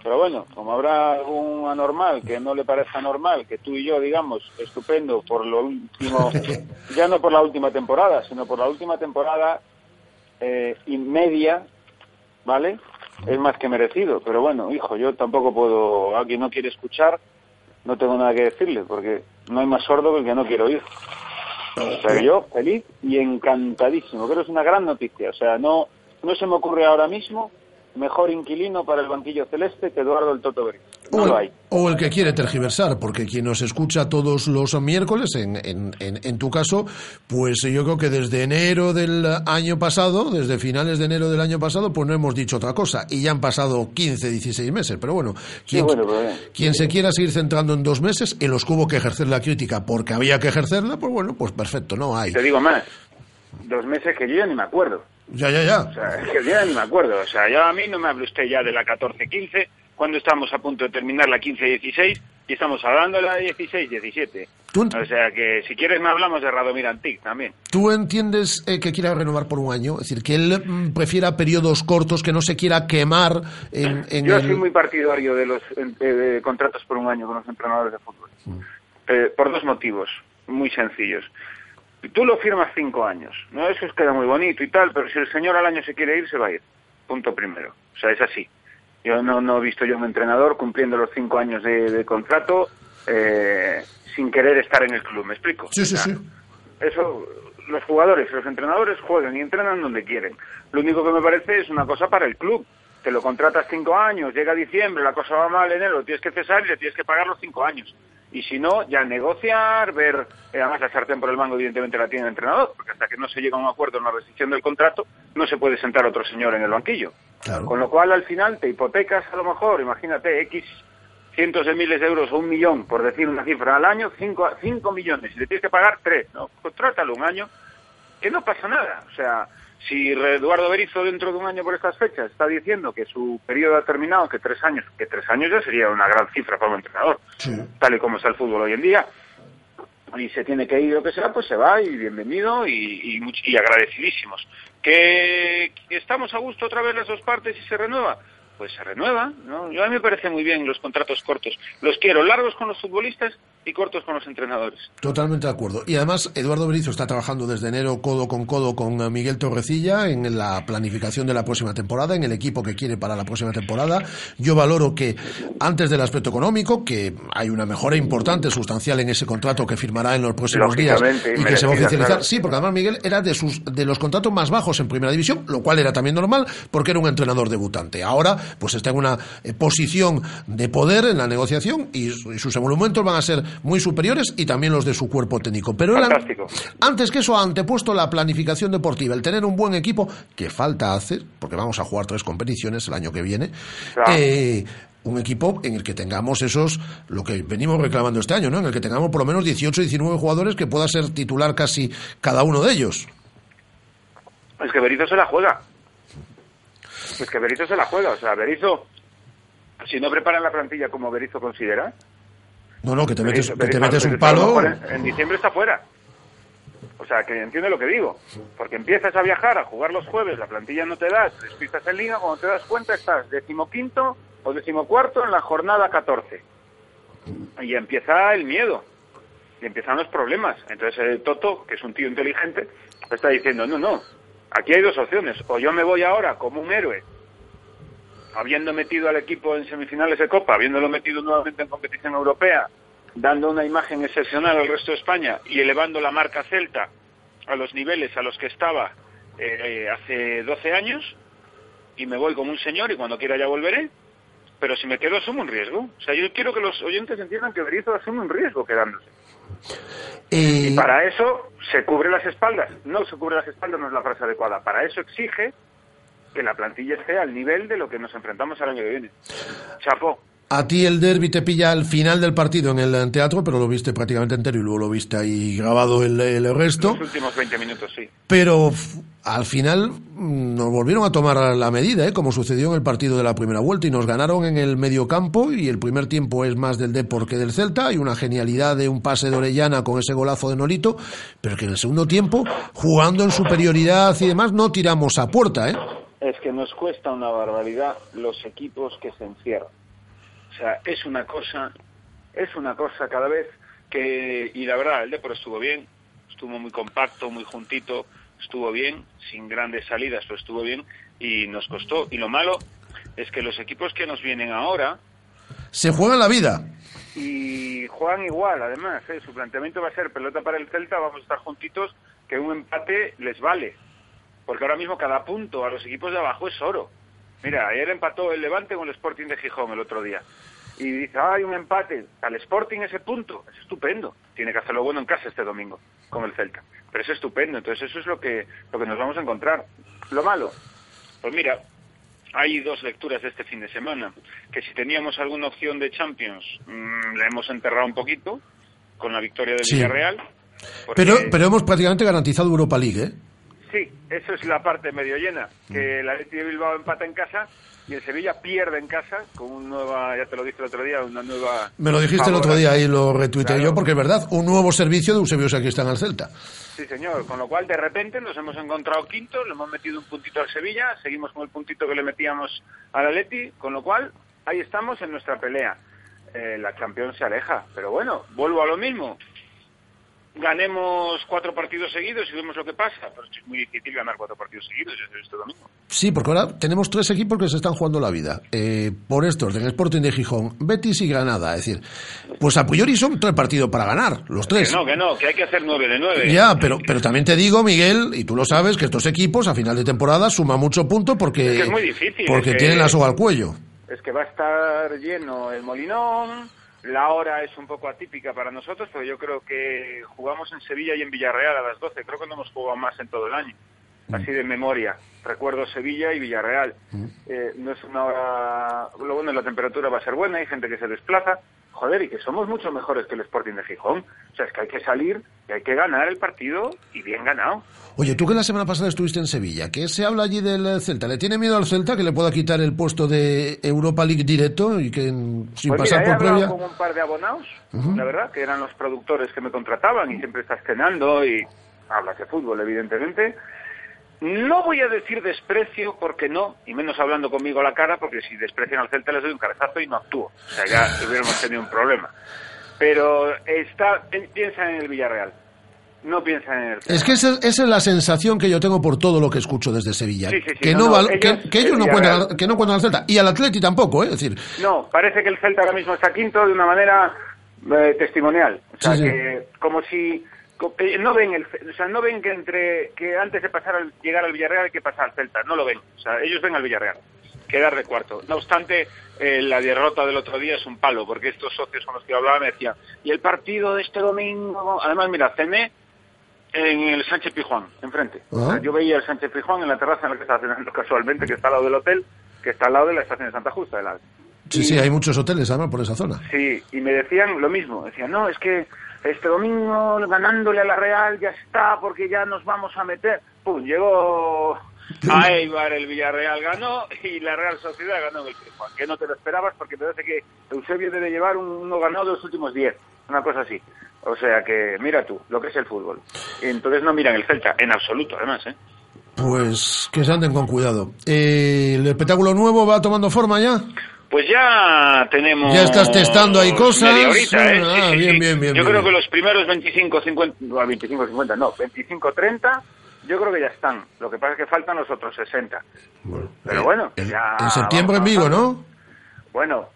Pero bueno, como habrá algún anormal que no le parezca normal, que tú y yo digamos estupendo por lo último, (laughs) ya no por la última temporada, sino por la última temporada eh, y media, ¿vale? Es más que merecido. Pero bueno, hijo, yo tampoco puedo, a quien no quiere escuchar, no tengo nada que decirle, porque no hay más sordo que el que no quiere oír. O sea, yo feliz y encantadísimo. Creo que es una gran noticia. O sea, no, no se me ocurre ahora mismo mejor inquilino para el banquillo celeste que Eduardo el Toto Berizzo. No lo hay. O el que quiere tergiversar, porque quien nos escucha todos los miércoles, en, en, en, en tu caso, pues yo creo que desde enero del año pasado, desde finales de enero del año pasado, pues no hemos dicho otra cosa. Y ya han pasado 15, 16 meses. Pero bueno, Sí, quien, bueno, pero se quiera seguir centrando en dos meses, en los que hubo que ejercer la crítica porque había que ejercerla, pues bueno, pues perfecto, no hay. Te digo más, dos meses que yo ya ni me acuerdo. Ya, ya, ya. O sea, que ya ni me acuerdo. O sea, ya a mí no me hable usted ya de la 14-15, cuando estamos a punto de terminar la 15-16 y estamos hablando de la 16-17. O sea, que si quieres me hablamos de Radomir Antic también. ¿Tú entiendes eh, que quiera renovar por un año? Es decir, que él mm, prefiera periodos cortos, que no se quiera quemar en, en Yo el... soy muy partidario de los eh, de contratos por un año con los entrenadores de fútbol. Eh, por dos motivos muy sencillos. Tú lo firmas cinco años, ¿no? Eso queda muy bonito y tal, pero si el señor al año se quiere ir, se va a ir. Punto primero. O sea, es así. Yo no, no he visto yo un entrenador cumpliendo los cinco años de, de contrato eh, sin querer estar en el club. ¿Me explico? Sí, sí, sí. Eso, los jugadores y los entrenadores juegan y entrenan donde quieren. Lo único que me parece es una cosa para el club. Te lo contratas cinco años, llega diciembre, la cosa va mal, enero, lo tienes que cesar y le tienes que pagar los cinco años. Y si no, ya negociar, ver, eh, además la sartén por el mango evidentemente la tiene el entrenador, porque hasta que no se llega a un acuerdo en la restricción del contrato, no se puede sentar otro señor en el banquillo. Con lo cual, al final, te hipotecas a lo mejor, imagínate, X cientos de miles de euros o un millón, por decir una cifra al año, cinco, cinco millones, y le tienes que pagar tres, ¿no? Contrátalo un año, que no pasa nada. O sea, si Eduardo Berizzo dentro de un año por estas fechas está diciendo que su periodo ha terminado, que tres años, que tres años ya sería una gran cifra para un entrenador, tal y como está el fútbol hoy en día, y se tiene que ir lo que sea, pues se va y bienvenido y, y, agradecidísimos. ¿Que, que estamos a gusto otra vez las dos partes y se renueva? Pues se renueva, ¿no? Yo a mí me parece muy bien los contratos cortos. Los quiero largos con los futbolistas y cortos con los entrenadores. Totalmente de acuerdo. Y además, Eduardo Berizzo está trabajando desde enero codo con codo con eh, Miguel Torrecilla en la planificación de la próxima temporada, en el equipo que quiere para la próxima temporada. Yo valoro que, antes del aspecto económico, que hay una mejora importante, sustancial en ese contrato que firmará en los próximos días y y que se va a oficializar. claro. Sí, porque además Miguel era de, sus, de los contratos más bajos en primera división, lo cual era también normal porque era un entrenador debutante. Ahora, pues está en una eh, posición de poder en la negociación y, y sus emolumentos van a ser muy superiores y también los de su cuerpo técnico. Pero antes que eso, ha antepuesto la planificación deportiva, el tener un buen equipo, que falta hacer, porque vamos a jugar tres competiciones el año que viene. Claro. eh, un equipo en el que tengamos esos, lo que venimos reclamando este año, ¿no? En el que tengamos por lo menos 18 o 19 jugadores que pueda ser titular casi cada uno de ellos. Es que Berizzo se la juega. Es que Berizzo se la juega. O sea, Berizzo, si no prepara la plantilla como Berizzo considera, No, no, que te metes, Berizzo- que te Berizzo- metes un palo. en, diciembre está fuera. O sea, que entiende lo que digo. Porque empiezas a viajar, a jugar los jueves, la plantilla no te da, despistas en liga, cuando te das cuenta estás decimoquinto o decimocuarto en la jornada 14. Y empieza el miedo. Y empiezan los problemas. Entonces eh, Toto, que es un tío inteligente, está diciendo, no, no, aquí hay dos opciones. O yo me voy ahora como un héroe, habiendo metido al equipo en semifinales de Copa, habiéndolo metido nuevamente en competición europea, dando una imagen excepcional al resto de España y elevando la marca Celta a los niveles a los que estaba eh, eh, hace 12 años, y me voy como un señor y cuando quiera ya volveré, pero si me quedo asumo un riesgo. O sea, yo quiero que los oyentes entiendan que Berizzo asume un riesgo quedándose. Eh, Y para eso se cubre las espaldas. No se cubre las espaldas, no es la frase adecuada. Para eso exige que la plantilla esté al nivel de lo que nos enfrentamos al año que viene. Chapó. A ti el derby te pilla al final del partido en el teatro, pero lo viste prácticamente entero y luego lo viste ahí grabado el, el resto. Los últimos 20 minutos, sí. Pero al final mm, nos volvieron a tomar la medida, ¿eh? como sucedió en el partido de la primera vuelta, y nos ganaron en el medio campo, y el primer tiempo es más del Depor que del Celta, hay una genialidad de un pase de Orellana con ese golazo de Nolito, pero que en el segundo tiempo, jugando en superioridad y demás, no tiramos a puerta, ¿eh? Es que nos cuesta una barbaridad los equipos que se encierran. O sea, es una cosa, es una cosa cada vez que, y la verdad, el Depor estuvo bien, estuvo muy compacto, muy juntito, estuvo bien, sin grandes salidas, pero estuvo bien y nos costó. Y lo malo es que los equipos que nos vienen ahora Se juega la vida. y juegan igual, además, ¿eh? su planteamiento va a ser pelota para el Celta, vamos a estar juntitos, que un empate les vale. Porque ahora mismo cada punto a los equipos de abajo es oro. Mira, ayer empató el Levante con el Sporting de Gijón el otro día. Y dice, ah, hay un empate. Al Sporting ese punto. Es estupendo. Tiene que hacerlo bueno en casa este domingo con el Celta. Pero es estupendo. Entonces eso es lo que, lo que nos vamos a encontrar. Lo malo, pues mira, hay dos lecturas de este fin de semana. Que si teníamos alguna opción de Champions, mm, la hemos enterrado un poquito con la victoria del Sí. Villarreal. porque- Pero, pero hemos prácticamente garantizado Europa League, ¿eh? Sí, eso es la parte medio llena, que Mm. el Atleti de Bilbao empata en casa y el Sevilla pierde en casa con una nueva, ya te lo dije el otro día, una nueva... Me lo dijiste el otro día y lo retuiteé Claro. yo, porque es verdad, un nuevo servicio de Eusebio Sacristán al Celta. Sí, señor, con lo cual de repente nos hemos encontrado quintos, le hemos metido un puntito al Sevilla, seguimos con el puntito que le metíamos al Atleti, con lo cual ahí estamos en nuestra pelea. Eh, la Champions se aleja, pero bueno, vuelvo a lo mismo. Ganemos cuatro partidos seguidos y vemos lo que pasa, pero es muy difícil ganar cuatro partidos seguidos este domingo. Sí, porque ahora tenemos tres equipos que se están jugando la vida. Eh, por estos, del Sporting de Gijón, Betis y Granada. Es decir, pues a priori son tres partidos para ganar, los tres. Que no, que no, que hay que hacer nueve de nueve. Ya, pero, pero también te digo, Miguel, y tú lo sabes, que estos equipos a final de temporada suman mucho punto porque, Es que es muy difícil, porque es que- tienen la soga al cuello. es que va a estar lleno el Molinón, la hora es un poco atípica para nosotros, pero yo creo que jugamos en Sevilla y en Villarreal a las 12, creo que no hemos jugado más en todo el año, así de memoria. Recuerdo Sevilla y Villarreal. Eh, no es una hora... Lo bueno, la temperatura va a ser buena, hay gente que se desplaza. Joder, y que somos mucho mejores que el Sporting de Gijón. O sea, es que hay que salir y hay que ganar el partido y bien ganado. Oye, tú que la semana pasada estuviste en Sevilla, ¿qué se habla allí del eh, Celta? ¿Le tiene miedo al Celta que le pueda quitar el puesto de Europa League directo y que mm, sin Pues pasar mira, he por previa? con un par de abonados, la verdad, que eran los productores que me contrataban y siempre estás cenando y hablas de fútbol, evidentemente. No voy a decir desprecio porque no, y menos hablando conmigo a la cara, porque si desprecian al Celta les doy un cabezazo y no actúo. O sea, ya (laughs) hubiéramos tenido un problema. Pero está, pi- piensa en el Villarreal, no piensa en el Celta. Es que esa, esa es la sensación que yo tengo por todo lo que escucho desde Sevilla. Sí, sí, sí, que, no, no, ellos- que, que ellos el no cuentan, que no cuentan al Celta. Y al Atleti tampoco, ¿eh? Es decir, No, parece que el Celta ahora mismo está quinto de una manera eh, testimonial. O sea, que como si eh, no ven el, o sea, no ven que entre que antes de pasar al, llegar al Villarreal hay que pasar al Celta, no lo ven. O sea, ellos ven al Villarreal quedar de cuarto. No obstante, eh, la derrota del otro día es un palo, porque estos socios con los que yo hablaba me decían, y el partido de este domingo, además, mira, cené en el Sánchez Pijuán, enfrente. O sea, Ah. yo veía el Sánchez Pijuán en la terraza en la que estaba cenando (laughs) casualmente, que está al lado del hotel, que está al lado de la estación de Santa Justa, la sí, sí, hay muchos hoteles además por esa zona. Sí, y me decían lo mismo. Decían, no, es que este domingo ganándole a la Real ya está, porque ya nos vamos a meter. Pum, llegó a (laughs) Eibar, el Villarreal ganó y la Real Sociedad ganó en el Pijuán. Que no te lo esperabas porque parece que Eusebio debe llevar un- uno ganado de los últimos 10, una cosa así. O sea que, mira tú, lo que es el fútbol. entonces no miran el Celta, en absoluto, además, ¿eh? Pues que se anden con cuidado. Eh, ¿El espectáculo nuevo va tomando forma ya? Pues ya tenemos... Ya estás testando ahí cosas. media horita, ¿eh? Sí, Ah, sí, bien, sí. bien, bien. Yo bien. creo que los primeros 25, 50, no, 25, 50, no, 25, 30, yo creo que ya están. Lo que pasa es que faltan los otros 60. Pero bueno, ya... En septiembre en Vigo, ¿no? Bueno,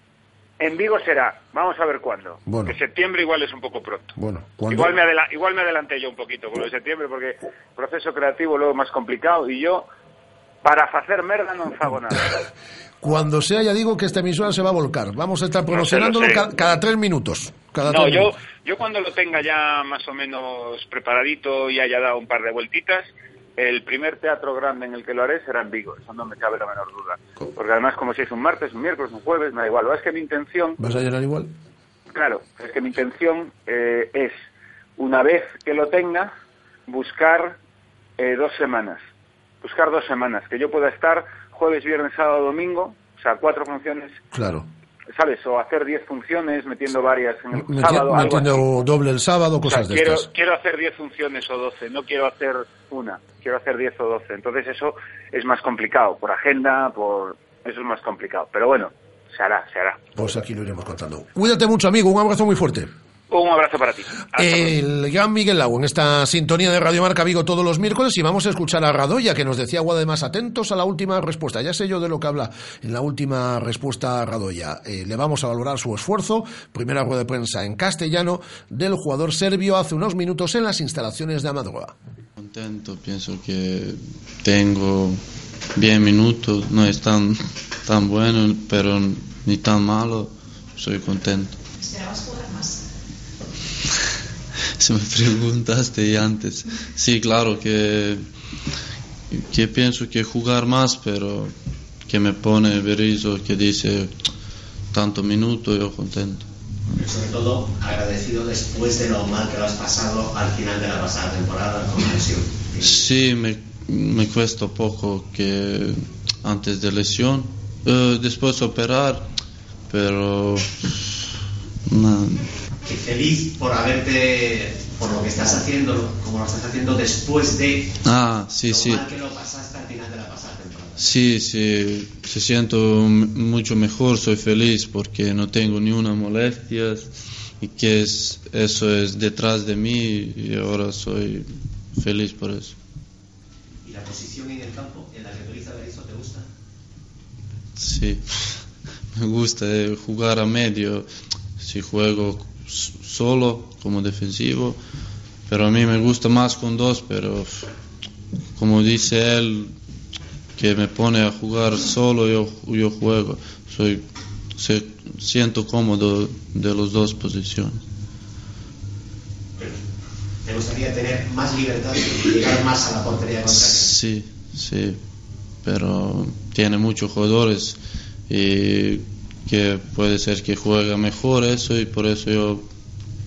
en Vigo será, vamos a ver cuándo. Bueno. Que septiembre igual es un poco pronto. Bueno. Igual me, igual me adelanté yo un poquito con lo de septiembre porque proceso creativo luego más complicado y yo para hacer merda no hago nada. (laughs) Cuando sea, ya digo que esta emisora se va a volcar. Vamos a estar promocionándolo cada tres minutos. Cada No, tres yo, minutos. yo cuando lo tenga ya más o menos preparadito y haya dado un par de vueltitas, el primer teatro grande en el que lo haré será en Vigo, eso no me cabe la menor duda. Porque además como si es un martes, un miércoles, un jueves, me da igual. Es que mi intención ¿Vas a llenar igual? Claro, es que mi intención eh, es, una vez que lo tenga, buscar eh, dos semanas. Buscar dos semanas, que yo pueda estar jueves, viernes, sábado, domingo, o sea, cuatro funciones, Claro. ¿sabes? O hacer diez funciones, metiendo varias en el sábado. algo. Metiendo doble el sábado, O sea, cosas de quiero, estas. quiero hacer 10 funciones o 12, no quiero hacer una, quiero hacer 10 o 12. Entonces eso es más complicado, por agenda, por... Eso es más complicado. Pero bueno, se hará, se hará. Pues aquí lo iremos contando. Cuídate mucho, amigo. Un abrazo muy fuerte. Un abrazo para ti. El gran Miguel Lau en esta sintonía de Radio Marca Vigo todos los miércoles y vamos a escuchar a Radoya que nos decía algo además atentos a la última respuesta. Ya sé yo de lo que habla en la última respuesta a Radoya. Eh, le vamos a valorar su esfuerzo. Primera rueda de prensa en castellano del jugador serbio hace unos minutos en las instalaciones de Amadroa. contento, pienso que tengo 10 minutos, no es tan, tan bueno, pero ni tan malo, soy contento. (laughs) Si me preguntaste antes, sí, claro que, que pienso que jugar más, pero que me pone Berizzo que dice tanto minuto, yo contento. Sobre todo agradecido después de lo mal que lo has pasado al final de la pasada temporada con la lesión. Sí, me, me cuesta poco que antes de lesión, eh, después operar, pero nada. Y feliz por haberte, por lo que estás haciendo, como lo estás haciendo después de Ah, sí, lo sí. mal que lo pasaste al final de la pasada temporada. Sí, sí, se siento mucho mejor, soy feliz porque no tengo ni una molestia y que es, eso es detrás de mí y ahora soy feliz por eso. ¿Y la posición en el campo en la que utiliza Berizzo te gusta? Sí, (laughs) me gusta eh, jugar a medio, si juego solo como defensivo, pero a mí me gusta más con dos, pero como dice él, que me pone a jugar solo, yo, yo juego, soy, se- siento cómodo de las dos posiciones. ¿Te gustaría tener más libertad y llegar más a la portería contraria? Sí, sí, pero tiene muchos jugadores y que puede ser que juega mejor eso y por eso yo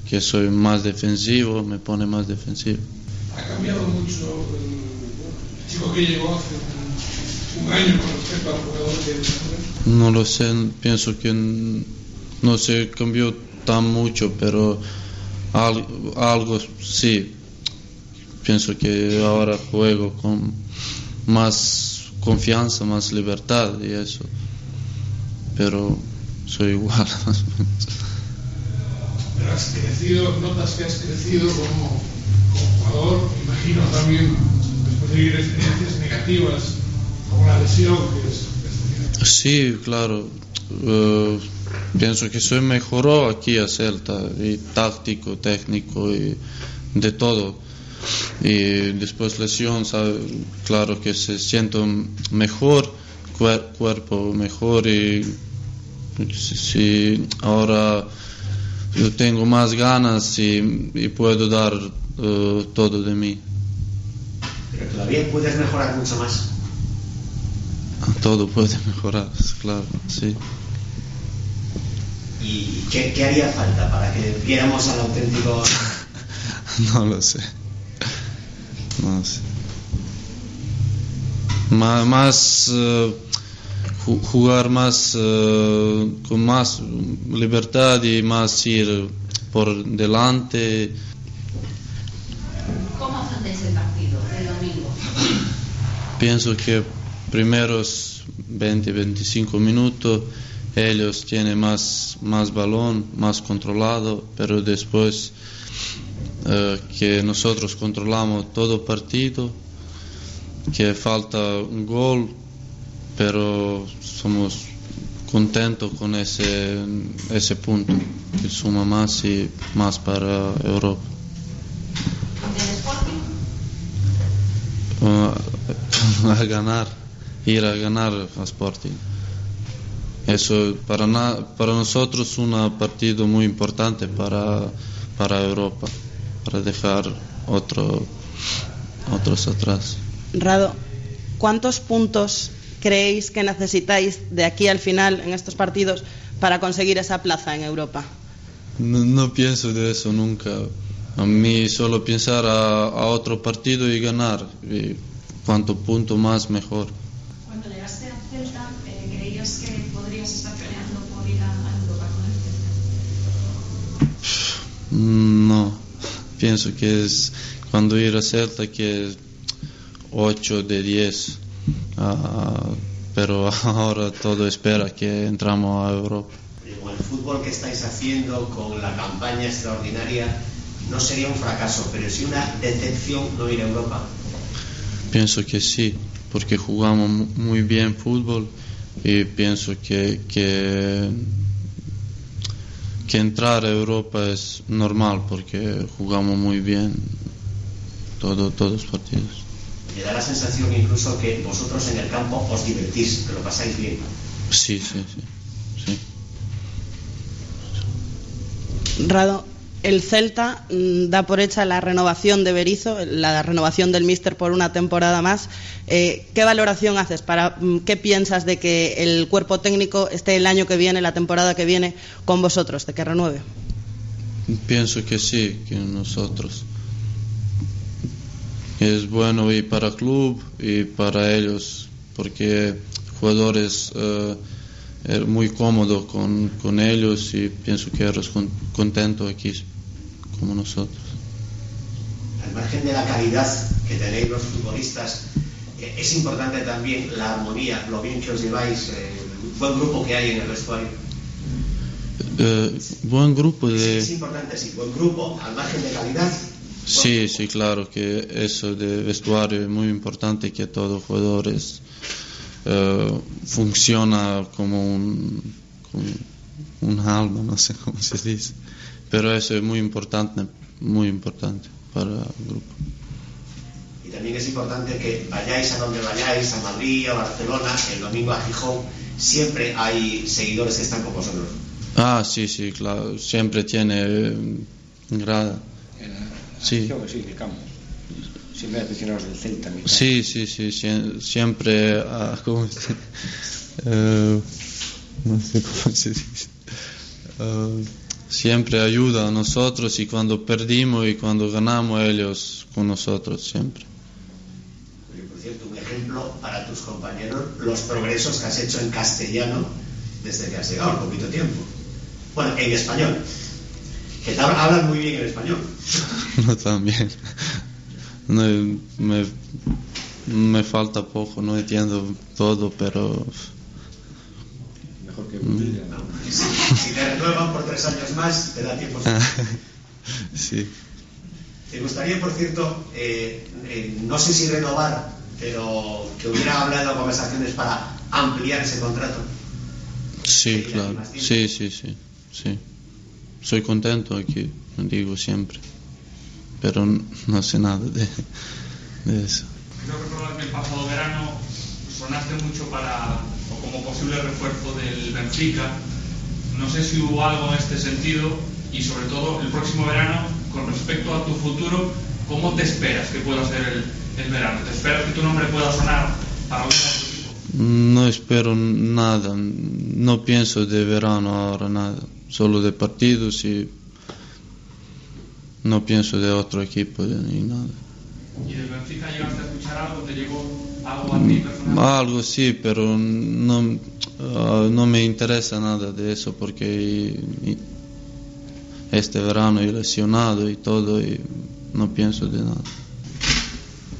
que soy más defensivo me pone más defensivo. Ha cambiado mucho el chico que llegó hace un, año con respecto al jugador que. No lo sé, pienso que no se cambió tan mucho, pero al- algo sí. Pienso que ahora juego con más confianza, más libertad y eso. Pero soy igual. Pero has crecido, notas que has crecido como, como jugador. Imagino también después de vivir experiencias negativas, como la lesión, que es Sí, claro. Eh, pienso que soy mejoró aquí a Celta, y táctico, técnico y de todo. Y después lesión, sabe, claro que se siento mejor, cuer- cuerpo mejor y si, si ahora yo tengo más ganas y, y puedo dar eh, todo de mí. Pero todavía puedes mejorar mucho más. Todo puede mejorar, claro, sí. ¿Y qué, qué haría falta para que viéramos al auténtico (laughs) No lo sé. No lo sé. Más, eh, jugar más eh, con más libertad y más ir por delante. ¿Cómo Pienso que primeros 20-25 minutos ellos tienen más, más balón, más controlado, pero después eh, que nosotros controlamos todo partido, que falta un gol, pero somos contentos con ese, ese punto, que suma más y más para Europa. Uh, (laughs) a ganar, ir a ganar a Sporting. Eso para, para nosotros es un partido muy importante para, para Europa, para dejar otro, otros atrás. Rado, ¿cuántos puntos creéis que necesitáis de aquí al final en estos partidos para conseguir esa plaza en Europa? No, no pienso de eso nunca. A mí solo pensar a, a otro partido y ganar. Y cuanto punto más, mejor. Cuando llegaste a Celta, eh, ¿creías que podrías estar peleando por ir a, a Europa con el Celta? Mm, No, (laughs) pienso que es cuando ir a Celta que es 8 de 10. Ah, pero (laughs) ahora todo espera que entramos a Europa. Con el fútbol que estáis haciendo, con la campaña extraordinaria, no sería un fracaso, pero sí una decepción no ir a Europa. Pienso que sí, porque jugamos mu- muy bien fútbol y pienso que, que, que entrar a Europa es normal porque jugamos muy bien todo, todos los partidos. Me da la sensación incluso que vosotros en el campo os divertís, que lo pasáis bien. Sí, sí, sí. Rado, el Celta mm, da por hecha la renovación de Berizzo, la renovación del Míster por una temporada más. Eh, ¿Qué valoración haces? Para, mm, ¿Qué piensas de que el cuerpo técnico esté el año que viene, la temporada que viene, con vosotros, de que renueve? Pienso que sí, que nosotros. Es bueno y para el club y para ellos, porque jugadores eh, er muy cómodo con, con ellos y pienso que eres con- contento aquí como nosotros. Al margen de la calidad que tenéis los futbolistas, eh, es importante también la armonía, lo bien que os lleváis, eh, el buen grupo que hay en el vestuario. Eh, buen grupo de... Es importante, sí, buen grupo, al margen de calidad. Sí, sí, claro que eso de vestuario es muy importante que todos los jugadores eh, funciona como un, como un alma, no sé cómo se dice, pero eso es muy importante, muy importante para el grupo. Y también es importante que vayáis a donde vayáis, a Madrid, a Barcelona, el domingo a Gijón, siempre hay seguidores que están con vosotros. Ah, sí, sí, claro, siempre tiene eh, grada. Sí. Sí, de campo. Siempre aficionados del Celta. mi Sí, sí, sí, sie- siempre, ah, (laughs) ¿cómo se eh, no sé cómo se dice. Eh, siempre ayuda a nosotros y cuando perdimos y cuando ganamos ellos con nosotros siempre. Oye, por cierto, un ejemplo para tus compañeros, los progresos que has hecho en castellano desde que has llegado, al poquito tiempo. Bueno, en español. Que hablan muy bien el español. (laughs) No también. No, me, me falta poco, no entiendo todo, pero Mejor que Si, si te renuevan por tres años más, te da tiempo. (laughs) sí. ¿Te gustaría, por cierto, eh, eh, no sé si renovar, pero que hubiera hablado conversaciones para ampliar ese contrato? Sí, claro. Sí, sí, sí, sí. Soy contento aquí, lo digo siempre. Pero no sé nada de, de eso. Creo recordar que el pasado verano sonaste mucho para, o como posible refuerzo del Benfica. No sé si hubo algo en este sentido y sobre todo el próximo verano, con respecto a tu futuro, ¿cómo te esperas que pueda ser el, el verano? ¿Te esperas que tu nombre pueda sonar para equipo? No espero nada, no pienso de verano ahora nada, solo de partidos y no pienso de otro equipo de- ni nada. ¿Y del Benfica llegaste a escuchar algo? ¿Te llegó algo a ti personalmente? Algo sí, pero no, ah, no me interesa nada de eso porque y- y este verano he lesionado y todo y no pienso de nada.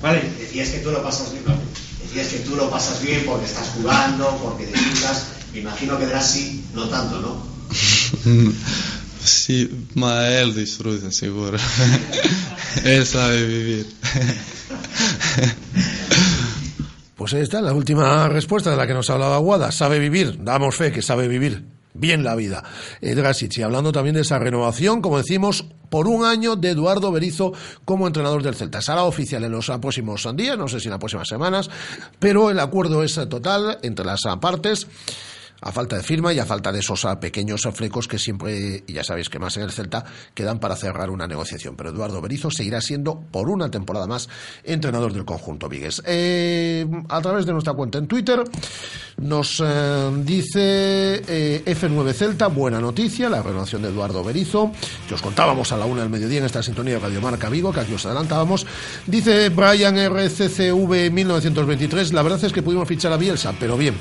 Vale, decías que tú lo pasas bien, es que tú lo pasas bien porque estás jugando, porque disfrutas. Me imagino que Drassi no tanto, ¿no? (laughs) Sí, ma él disfruta, seguro. (laughs) él sabe vivir. (laughs) Pues ahí está la última respuesta de la que nos hablaba Guada. Sabe vivir, damos fe que sabe vivir bien la vida. Drasic, y hablando también de esa renovación, como decimos, por un año de Eduardo Berizo como entrenador del Celta. Será oficial en los próximos días, no sé si en las próximas semanas, pero el acuerdo es total entre las partes a falta de firma y a falta de esos ah, pequeños flecos que siempre, y ya sabéis que más en el Celta, quedan para cerrar una negociación. Pero Eduardo Berizo seguirá siendo por una temporada más entrenador del conjunto Vigues. Eh, a través de nuestra cuenta en Twitter nos eh, dice eh, F9 Celta, buena noticia, la renovación de Eduardo Berizo, que os contábamos a la una del mediodía en esta sintonía de Radio Marca que aquí os adelantábamos. Dice Brian RCCV 1923, la verdad es que pudimos fichar a Bielsa, pero bien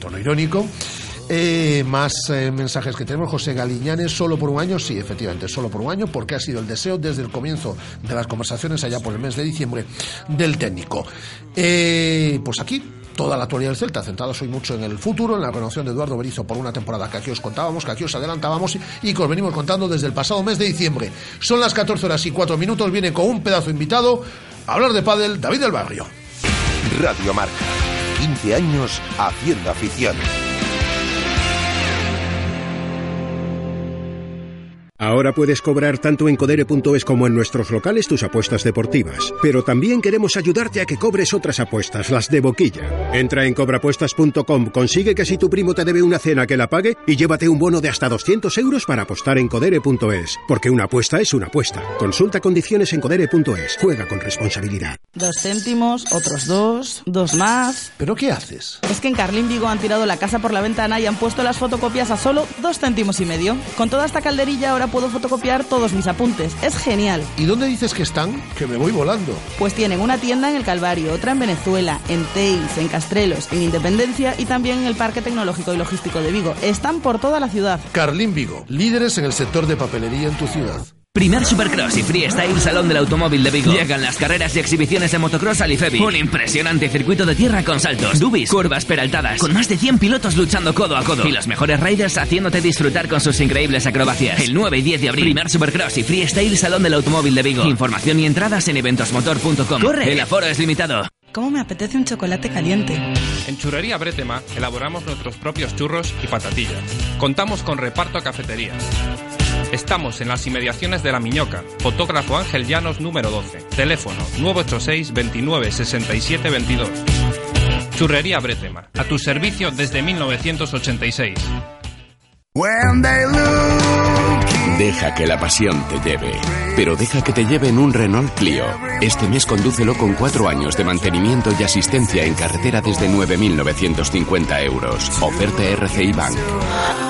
tono irónico. Eh, más eh, mensajes que tenemos. José Galiñanes, solo por un año. Sí, efectivamente, solo por un año, porque ha sido el deseo desde el comienzo de las conversaciones allá por el mes de diciembre del técnico. Eh, pues aquí, toda la actualidad del Celta, centrados hoy mucho en el futuro, en la renovación de Eduardo Berizo por una temporada que aquí os contábamos, que aquí os adelantábamos y que os venimos contando desde el pasado mes de diciembre. Son las 14 horas y 4 minutos, viene con un pedazo invitado a hablar de pádel David del Barrio. Radio Marca. 15 años haciendo afición. Ahora puedes cobrar tanto en codere.es como en nuestros locales tus apuestas deportivas. Pero también queremos ayudarte a que cobres otras apuestas, las de boquilla. Entra en cobrapuestas.com, consigue que si tu primo te debe una cena que la pague y llévate un bono de hasta 200 euros para apostar en codere.es. Porque una apuesta es una apuesta. Consulta condiciones en codere.es. Juega con responsabilidad. Dos céntimos, otros dos, dos más. ¿Pero qué haces? Es que en Carlín Vigo han tirado la casa por la ventana y han puesto las fotocopias a solo dos céntimos y medio. Con toda esta calderilla ahora puedo fotocopiar todos mis apuntes. Es genial. ¿Y dónde dices que están? Que me voy volando. Pues tienen una tienda en el Calvario, otra en Venezuela, en Teis, en Castrelos, en Independencia y también en el Parque Tecnológico y Logístico de Vigo. Están por toda la ciudad. Carlín Vigo, líderes en el sector de papelería en tu ciudad. Primer Supercross y Freestyle Salón del Automóvil de Vigo. Llegan las carreras y exhibiciones de motocross al IFEBI. Un impresionante circuito de tierra con saltos, dubis, curvas peraltadas, con más de 100 pilotos luchando codo a codo. Y los mejores riders haciéndote disfrutar con sus increíbles acrobacias. El 9 y 10 de abril. Primer Supercross y Freestyle Salón del Automóvil de Vigo. Información y entradas en eventosmotor.com. ¡Corre! El aforo es limitado. ¿Cómo me apetece un chocolate caliente? En Churrería Bretema elaboramos nuestros propios churros y patatillas. Contamos con reparto a cafetería. Estamos en las inmediaciones de La Miñoca. Fotógrafo Ángel Llanos número 12. Teléfono 986 29 67 22. Churrería Bretema. A tu servicio desde 1986. Deja que la pasión te lleve, pero deja que te lleve en un Renault Clio. Este mes condúcelo con cuatro años de mantenimiento y asistencia en carretera desde 9.950 euros. Oferta RCI Bank.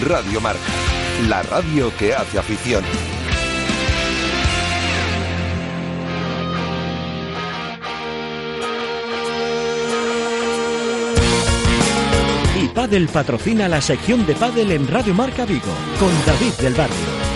Radio Marca, la radio que hace afición. Y Padel patrocina la sección de Padel en Radio Marca Vigo, con David del Barrio.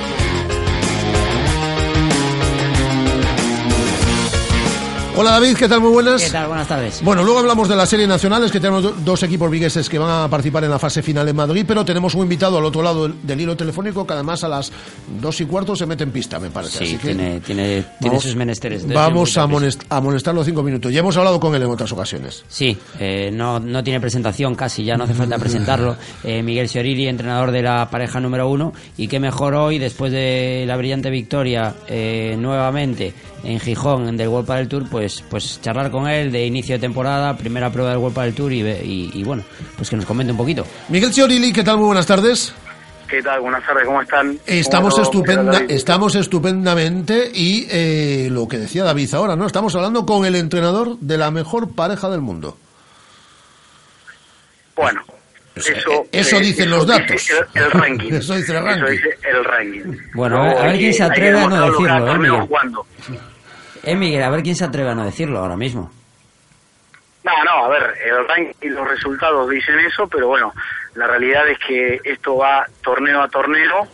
Hola David, ¿qué tal? Muy buenas. ¿Qué tal? Buenas tardes. Bueno, luego hablamos de las series nacionales, que tenemos do- dos equipos vigueses que van a participar en la fase final en Madrid, pero tenemos un invitado al otro lado del, hilo telefónico que además a las dos y cuarto se mete en pista, me parece. Sí, Así que tiene, tiene, tiene sus menesteres. Vamos tiene a, amonest- a amonestarlo cinco minutos. Ya hemos hablado con él en otras ocasiones. Sí, eh, no, no tiene presentación casi, ya no hace falta presentarlo. (laughs) Eh, Miguel Cioriri, entrenador de la pareja número uno, y qué mejor hoy, después de la brillante victoria eh, nuevamente en Gijón del World del Tour, pues, pues charlar con él de inicio de temporada, primera prueba del World del Tour y, ve- y, y bueno, pues que nos comente un poquito. Miguel Ciorili, ¿qué tal? Muy buenas tardes. ¿Qué ¿Qué tal? Buenas tardes, ¿cómo están? Estamos, ¿Cómo estupenda, estamos estupendamente y eh, lo que decía David ahora, ¿no? Estamos hablando con el entrenador de la mejor pareja del mundo. Bueno, eso, eso eh, dicen eso los datos. El, el ranking. (laughs) Eso dice el ranking. dice el ranking. Bueno, a ver, a ver Luego, quién se que atreve a no decirlo, ¿eh, torneo Miguel? jugando. Eh, Miguel, a ver quién se atreve a no decirlo ahora mismo. No, no, a ver, el ranking y los resultados dicen eso, pero bueno, la realidad es que esto va torneo a torneo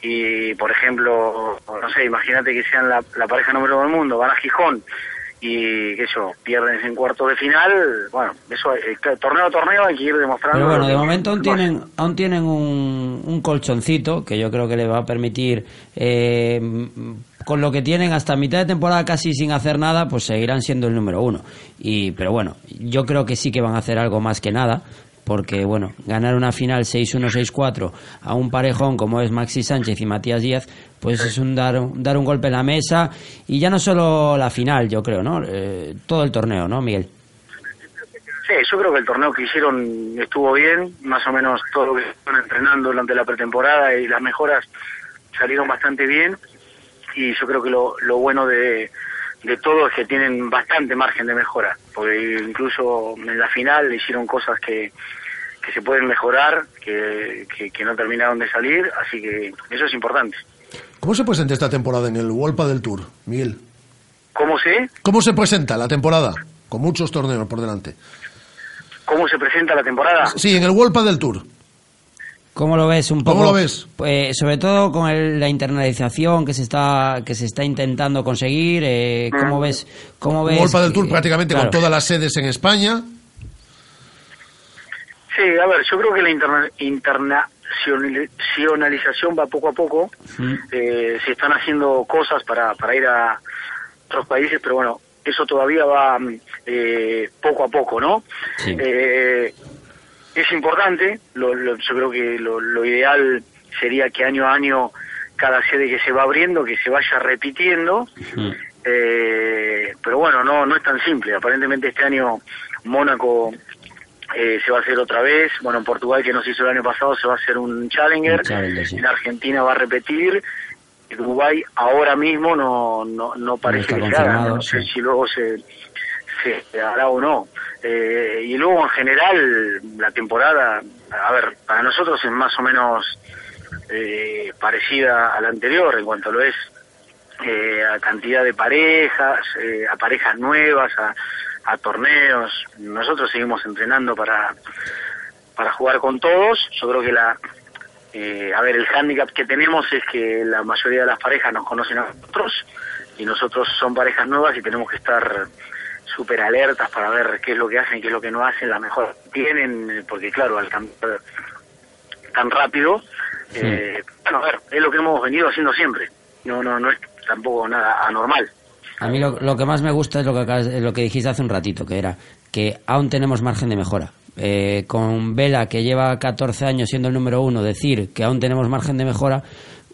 y, por ejemplo, no sé, imagínate que sean la, la pareja número uno del mundo, van a Gijón y, sé yo, pierden en cuartos de final, bueno, eso, eh, torneo a torneo hay que ir demostrando. Pero bueno, de que- momento aún tienen, aún tienen un, un colchoncito que yo creo que le va a permitir, eh, con lo que tienen hasta mitad de temporada casi sin hacer nada, pues seguirán siendo el número uno. Y, pero bueno, yo creo que sí que van a hacer algo más que nada. Porque, bueno, ganar una final 6-1, 6-4 a un parejón como es Maxi Sánchez y Matías Díaz, pues es un dar, dar un golpe en la mesa. Y ya no solo la final, yo creo, ¿no? Eh, todo el torneo, ¿no, Miguel? Sí, yo creo que el torneo que hicieron estuvo bien, más o menos todo lo que estuvieron entrenando durante la pretemporada y las mejoras salieron bastante bien y yo creo que lo, lo bueno de, de todo es que tienen bastante margen de mejora, porque incluso en la final hicieron cosas que, que se pueden mejorar, que, que, que no terminaron de salir, así que eso es importante. ¿Cómo se presenta esta temporada en el Wolpa del Tour, Miguel? ¿Cómo se, ¿Cómo se presenta la temporada? Con muchos torneos por delante. cómo se presenta la temporada? Sí, en el Wolpa del Tour. ¿Cómo lo ves un poco? ¿Cómo lo ves? Eh, sobre todo con el- la internalización que se está que se está intentando conseguir. Eh, ¿Cómo ves? ¿Cómo ves? Wolpa del que- Tour prácticamente claro. con todas las sedes en España. Sí, a ver, yo creo que la interna- internacionalización va poco a poco. Mm. Eh, se están haciendo cosas para, para ir a otros países, pero bueno, eso todavía va mm, eh, poco a poco, ¿no? Eh, es importante, lo- lo- yo creo que lo, lo ideal sería que año a año cada sede que se va abriendo, que se vaya repitiendo, eh, pero bueno, no, no es tan simple. Aparentemente este año Mónaco eh, se va a hacer otra vez. Bueno, en Portugal, que nos hizo el año pasado, se va a hacer un Challenger. Un Challenger, sí. En Argentina va a repetir. En Dubái ahora mismo no, no, no parece está que se haga. No sé sí. si luego se, se hará o no. Eh, y luego, en general, la temporada, a ver, para nosotros es más o menos eh, parecida a la anterior en cuanto lo es eh, a cantidad de parejas, eh, a parejas nuevas, a, torneos. Nosotros seguimos entrenando para, para jugar con todos. Yo creo que la, eh, a ver, el hándicap que tenemos es que la mayoría de las parejas nos conocen a nosotros y nosotros son parejas nuevas y tenemos que estar súper alertas para ver qué es lo que hacen y qué es lo que no hacen, la mejor tienen, porque claro, al cambiar tan rápido, eh, bueno, a ver, es lo que hemos venido haciendo siempre. No, no, no es tampoco nada anormal. A mí lo, lo que más me gusta es lo que, lo que dijiste hace un ratito, que era que aún tenemos margen de mejora. Eh, con Vela, que lleva 14 años siendo el número uno, decir que aún tenemos margen de mejora,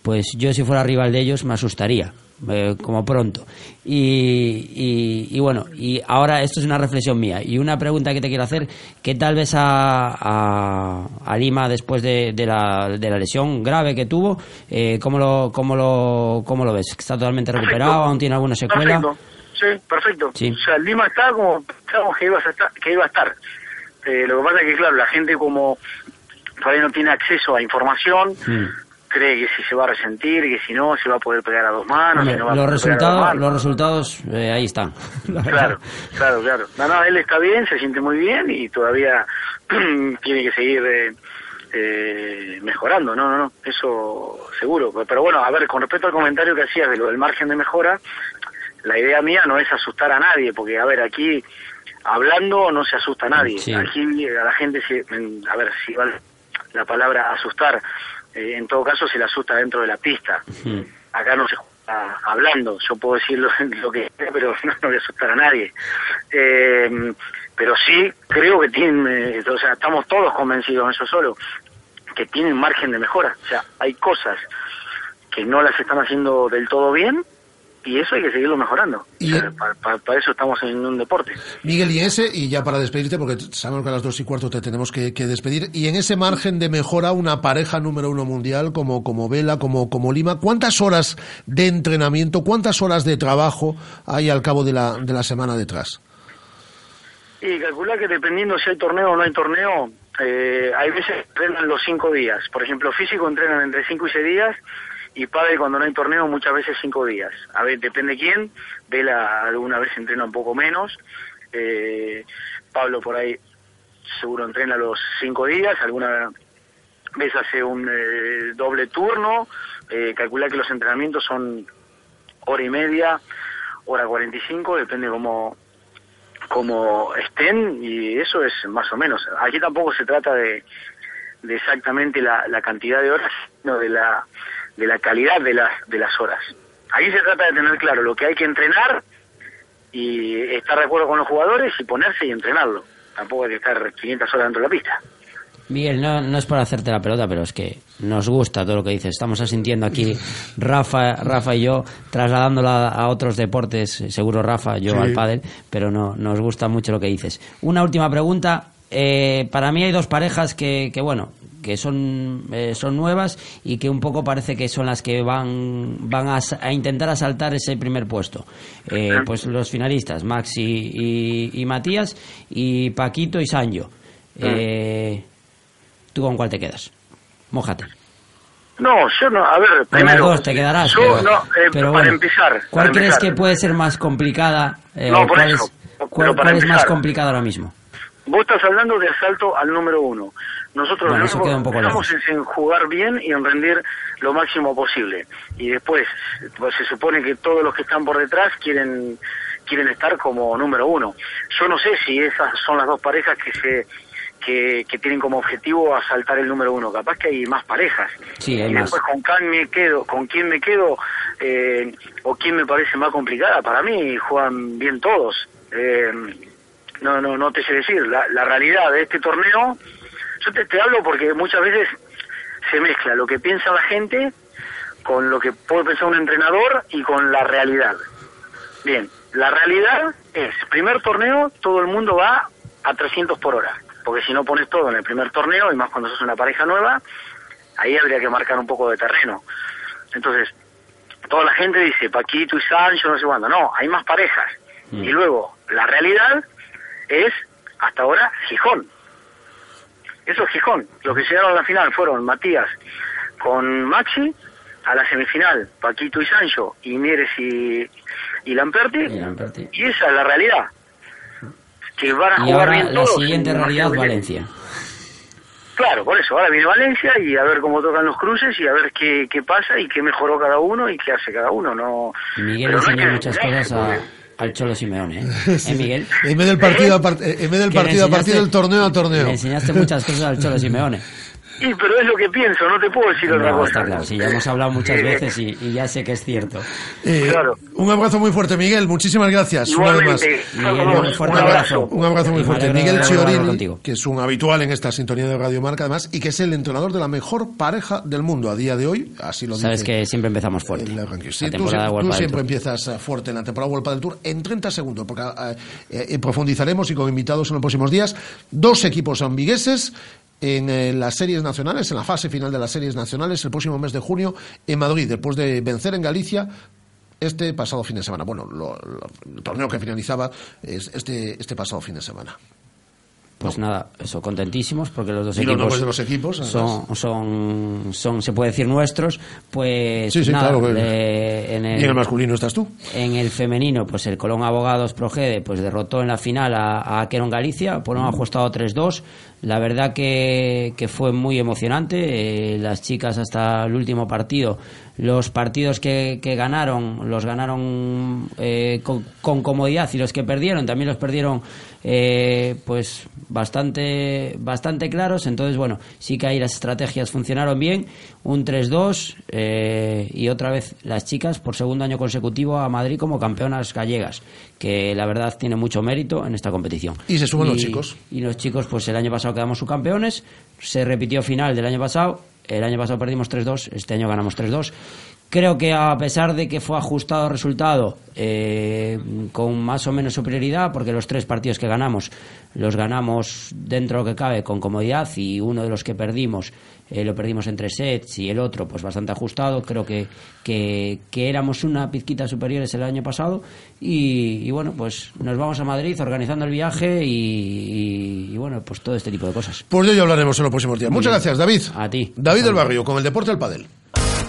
pues yo si fuera rival de ellos me asustaría, eh, como pronto. Y, y- y bueno, y ahora esto es una reflexión mía. Y una pregunta que te quiero hacer, ¿qué tal ves a, a, a Lima después de, de la, de la lesión grave que tuvo? Eh, ¿cómo, lo, cómo, lo, ¿Cómo lo ves? ¿Está totalmente recuperado? ¿Aún tiene alguna secuela? Perfecto, sí, perfecto. Sí. O sea, Lima está como pensábamos que iba a estar. Que iba a estar. Eh, lo que pasa es que, claro, la gente como todavía no tiene acceso a información, Mm. Cree que si se va a resentir, que si no, se va a poder pegar a dos manos, no va los a resultados, los resultados eh, ahí están. (laughs) Claro, claro, claro. No, no, él está bien, se siente muy bien y todavía (clears throat) tiene que seguir eh, eh, mejorando, no, no, no, eso seguro. Pero bueno, a ver, con respecto al comentario que hacías de lo del margen de mejora, la idea mía no es asustar a nadie, porque a ver, aquí hablando no se asusta a nadie. Sí. Aquí a la gente, se, a ver, si va la palabra asustar, eh, en todo caso se le asusta dentro de la pista acá no se juega hablando, yo puedo decir lo, (laughs) lo que sea, pero (laughs) no, no voy a asustar a nadie. Eh, pero sí, creo que tienen, eh, o sea, estamos todos convencidos en eso solo, que tienen margen de mejora. O sea, hay cosas que no las están haciendo del todo bien y eso hay que seguirlo mejorando. Y- O sea, pa- pa- para eso estamos en un deporte. Miguel, y ese, y ya para despedirte, porque sabemos que a las dos y cuarto te tenemos que, que despedir, y en ese margen de mejora, una pareja número uno mundial como, como Vela, como, como Lima, ¿cuántas horas de entrenamiento, cuántas horas de trabajo hay al cabo de la, de la semana detrás? Y calcular que dependiendo si hay torneo o no hay torneo, eh, hay veces que entrenan los cinco días. Por ejemplo, físico entrenan entre cinco y seis días y padre cuando no hay torneo muchas veces cinco días. A ver, depende quién. Vela alguna vez entrena un poco menos. Eh, Pablo por ahí seguro entrena los cinco días. Alguna vez hace un eh, doble turno. Eh, calcular que los entrenamientos son hora y media, hora 45, depende cómo, como estén y eso es más o menos. Aquí tampoco se trata de, de exactamente la, la cantidad de horas, sino de la, de la calidad de las, de las horas. Aquí se trata de tener claro lo que hay que entrenar y estar de acuerdo con los jugadores y ponerse y entrenarlo. Tampoco hay que estar 500 horas dentro de la pista. Miguel, no, no es para hacerte la pelota, pero es que nos gusta todo lo que dices. Estamos asintiendo aquí Rafa, Rafa y yo, trasladándolo a, otros deportes, seguro Rafa, yo Sí. al pádel, pero no, nos gusta mucho lo que dices. Una última pregunta. Eh, para mí hay dos parejas que, que bueno, que son, eh, son nuevas y que un poco parece que son las que van, van a, intentar asaltar ese primer puesto. Eh, pues los finalistas, Maxi y, y Matías, y Paquito y Sancho. Eh, ¿Tú con cuál te quedas? Mójate. No, yo no, a ver, primero. dos te quedarás. Yo pero, no, eh, pero para bueno, empezar. ¿Cuál para crees empezar. que puede ser más complicada? eh, No, por cuál eso, es, cuál, cuál es más complicada ahora mismo? Vos estás hablando de asalto al número uno. Nosotros Bueno, lo eso único queda un que poco pensamos lejos. es en jugar bien y en rendir lo máximo posible. Y después, pues se supone que todos los que están por detrás quieren quieren estar como número uno. Yo no sé si esas son las dos parejas que se que, que tienen como objetivo asaltar el número uno. Capaz que hay más parejas. Sí, hay y más. después con quién me quedo, con quién me quedo eh, o quién me parece más complicada. Para mí juegan bien todos. Eh, no, no, no te sé decir. La, la realidad de este torneo, yo te, te hablo porque muchas veces se mezcla lo que piensa la gente con lo que puede pensar un entrenador y con la realidad. Bien, la realidad es, primer torneo, todo el mundo va a 300 por hora, porque si no pones todo en el primer torneo, y más cuando sos una pareja nueva, ahí habría que marcar un poco de terreno. Entonces, toda la gente dice, Paquito y Sancho, no sé cuándo, no, hay más parejas. Y luego, la realidad es, hasta ahora, Gijón. Eso es Gijón. Los que llegaron a la final fueron Matías con Maxi, a la semifinal Paquito y Sancho, y Mieres y, y Lamperti, y esa es la realidad. Que van a Y jugar ahora bien la todos. siguiente realidad. Valencia. Claro, por eso, ahora viene Valencia y a ver cómo tocan los cruces y a ver qué, qué pasa y qué mejoró cada uno y qué hace cada uno. No, Miguel pero no muchas cosas a- al Cholo Simeone, ¿eh? (laughs) ¿Eh, Miguel? En vez del partido a, part- en vez del partido a partido, del torneo a torneo. Enseñaste muchas cosas al Cholo (laughs) Simeone. Sí, pero es lo que pienso, no te puedo decir otra No, cosa. está claro, sí, ya hemos hablado muchas (laughs) Eh, veces y, y ya sé que es cierto. Eh, Un abrazo muy fuerte, Miguel. Muchísimas gracias. una vez más. Miguel, un fuerte abrazo. Un abrazo muy fuerte. Miguel Chiorini, que es un habitual en esta sintonía de Radio Marca, además, y que es el entrenador de la mejor pareja del mundo a día de hoy. Así lo Sabes dice. que siempre empezamos fuerte. Sí, la tú, temporada de tú siempre empiezas eh, fuerte en la temporada World Padel Tour en 30 segundos, porque eh, eh, profundizaremos y con invitados en los próximos días. Dos equipos ambigueses en eh, las series nacionales, en la fase final de las series nacionales, el próximo mes de junio en Madrid, después de vencer en Galicia este pasado fin de semana. Bueno, lo- el torneo que finalizaba es este, este pasado fin de semana. Pues nada, eso, contentísimos porque los dos Y equipos, de los equipos, son, son, son, se puede decir nuestros, pues Sí, sí, nada, claro. que- eh, en y en el masculino estás tú. En el femenino, pues el Colón Abogados Progede pues derrotó en la final a, a Aqueron Galicia por un ajustado 3-2. La verdad que, que fue muy emocionante. eh, las chicas hasta el último partido, los partidos que, que ganaron, los ganaron eh, con, con comodidad y los que perdieron también los perdieron eh, pues bastante, bastante claros. Entonces, bueno, sí que ahí las estrategias funcionaron bien. Un 3-2 eh, y otra vez las chicas por segundo año consecutivo a Madrid como campeonas gallegas, que la verdad tiene mucho mérito en esta competición. Y se suman los chicos. Y los chicos, pues el año pasado quedamos subcampeones, se repitió final del año pasado, el año pasado perdimos 3-2, este año ganamos 3-2. Creo que a pesar de que fue ajustado el resultado eh, con más o menos superioridad, porque los tres partidos que ganamos los ganamos dentro de lo que cabe con comodidad y uno de los que perdimos eh, lo perdimos en tres sets y el otro pues bastante ajustado. Creo que, que, que éramos una pizquita superiores el año pasado y, y bueno, pues nos vamos a Madrid organizando el viaje y, y- y bueno, pues todo este tipo de cosas. Pues de ello hablaremos en los próximos días. Muchas gracias, David. A ti. David del Barrio, con el deporte del pádel.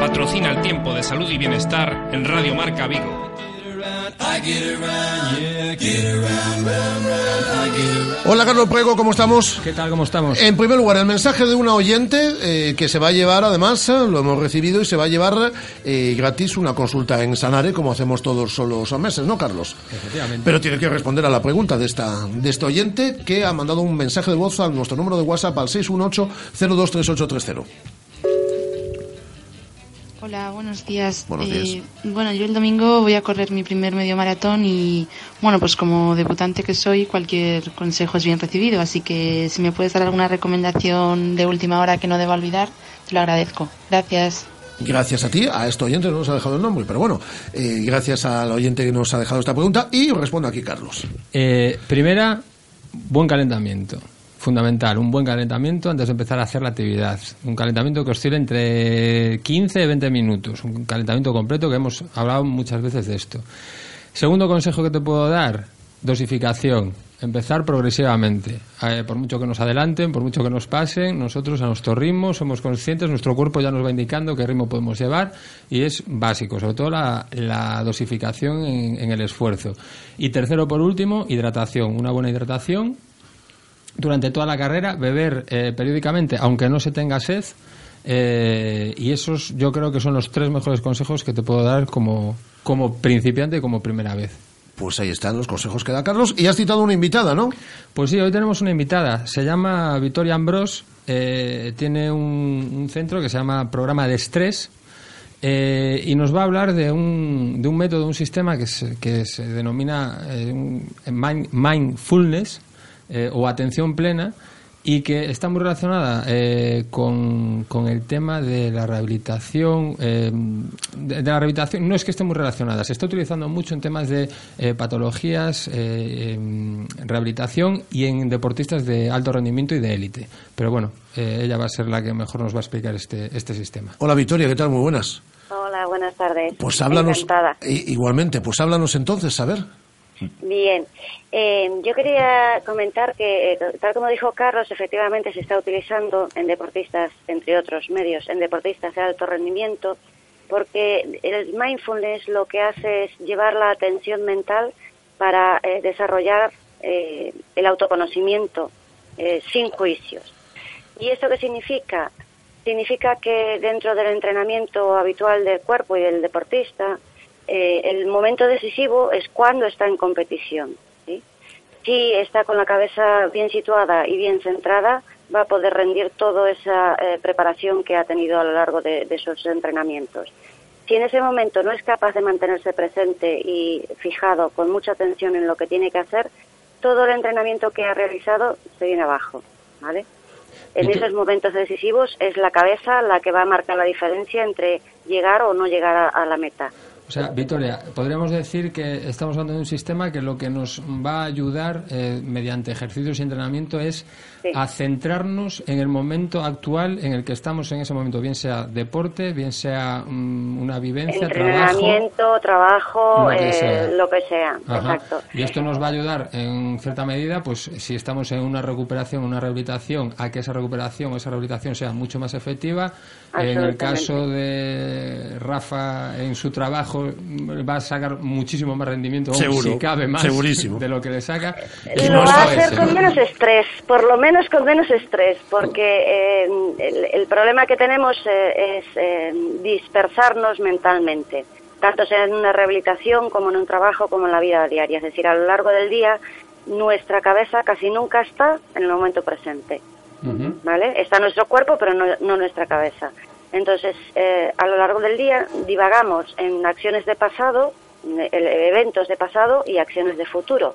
patrocina el tiempo de salud y bienestar en Radio Marca Vigo. Hola, Carlos Prego, ¿cómo estamos? ¿Qué tal? ¿Cómo estamos? En primer lugar, el mensaje de una oyente eh, que se va a llevar, además, eh, lo hemos recibido y se va a llevar eh, gratis una consulta en Sanare, como hacemos todos los meses, ¿no, Carlos? Efectivamente. Pero tiene que responder a la pregunta de esta de este oyente que ha mandado un mensaje de voz a nuestro número de WhatsApp al 618-023830. Hola, buenos días. Buenos Eh, días. bueno, yo el domingo voy a correr mi primer medio maratón y, bueno, pues como debutante que soy, cualquier consejo es bien recibido. Así que si me puedes dar alguna recomendación de última hora que no deba olvidar, te lo agradezco. Gracias. Gracias a ti, a este oyente no nos ha dejado el nombre, pero bueno, eh, gracias al oyente que nos ha dejado esta pregunta y respondo aquí, Carlos. Eh, primera, buen calentamiento. Fundamental, un buen calentamiento antes de empezar a hacer la actividad. Un calentamiento que oscila entre 15 y 20 minutos. Un calentamiento completo que hemos hablado muchas veces de esto. Segundo consejo que te puedo dar, dosificación. Empezar progresivamente. Eh, por mucho que nos adelanten, por mucho que nos pasen, nosotros a nuestro ritmo somos conscientes, nuestro cuerpo ya nos va indicando qué ritmo podemos llevar y es básico, sobre todo la, la dosificación en, en el esfuerzo. Y tercero, por último, hidratación. Una buena hidratación durante toda la carrera, beber eh, periódicamente, aunque no se tenga sed. eh, y esos yo creo que son los tres mejores consejos que te puedo dar como, como principiante y como primera vez. Pues ahí están los consejos que da Carlos. Y has citado una invitada, ¿no? Pues sí, hoy tenemos una invitada. Se llama Victoria Ambrós. eh, tiene un, un centro que se llama Programa de Estrés. eh, y nos va a hablar de un, de un método, un sistema que se, que se denomina eh, un- mind- mindfulness eh, o atención plena y que está muy relacionada eh, con, con el tema de la rehabilitación. eh, de, de la rehabilitación no es que esté muy relacionada, se está utilizando mucho en temas de eh, patologías, eh, rehabilitación y en deportistas de alto rendimiento y de élite. Pero bueno, eh, ella va a ser la que mejor nos va a explicar este, este sistema. Hola, Victoria, ¿qué tal? Muy buenas. Hola, buenas tardes. Pues háblanos. Encantada. Igualmente, pues háblanos entonces, a ver. Bien, eh, yo quería comentar que, eh, tal como dijo Carlos, efectivamente se está utilizando en deportistas, entre otros medios, en deportistas de alto rendimiento, porque el mindfulness lo que hace es llevar la atención mental para eh, desarrollar eh, el autoconocimiento eh, sin juicios. ¿Y esto qué significa? Significa que dentro del entrenamiento habitual del cuerpo y del deportista, eh, el momento decisivo es cuando está en competición. ¿sí? Si está con la cabeza bien situada y bien centrada, va a poder rendir toda esa eh, preparación que ha tenido a lo largo de, de sus entrenamientos. Si en ese momento no es capaz de mantenerse presente y fijado con mucha atención en lo que tiene que hacer, todo el entrenamiento que ha realizado se viene abajo. ¿vale? En esos momentos decisivos es la cabeza la que va a marcar la diferencia entre llegar o no llegar a, a la meta. O sea, Victoria, podríamos decir que estamos hablando de un sistema que lo que nos va a ayudar eh, mediante ejercicios y entrenamiento es a centrarnos en el momento actual en el que estamos en ese momento, bien sea deporte, bien sea mm, una vivencia. Entrenamiento, trabajo, Lo que eh, sea. lo que sea. Ajá. Exacto. Y esto nos va a ayudar en cierta medida, pues si estamos en una recuperación, una rehabilitación, a que esa recuperación o esa rehabilitación sea mucho más efectiva. En el caso de Rafa, en su trabajo, va a sacar muchísimo más rendimiento, Seguro, si cabe más, segurísimo. de lo que le saca. Lo va a hacer con menos estrés, por lo menos con menos estrés, porque eh, el, el problema que tenemos eh, es eh, dispersarnos mentalmente. tanto sea en una rehabilitación como en un trabajo como en la vida diaria. Es decir, a lo largo del día nuestra cabeza casi nunca está en el momento presente. ¿Vale? Está nuestro cuerpo, pero no, no nuestra cabeza. Entonces, eh, a lo largo del día divagamos en acciones de pasado, en eventos de pasado y acciones de futuro.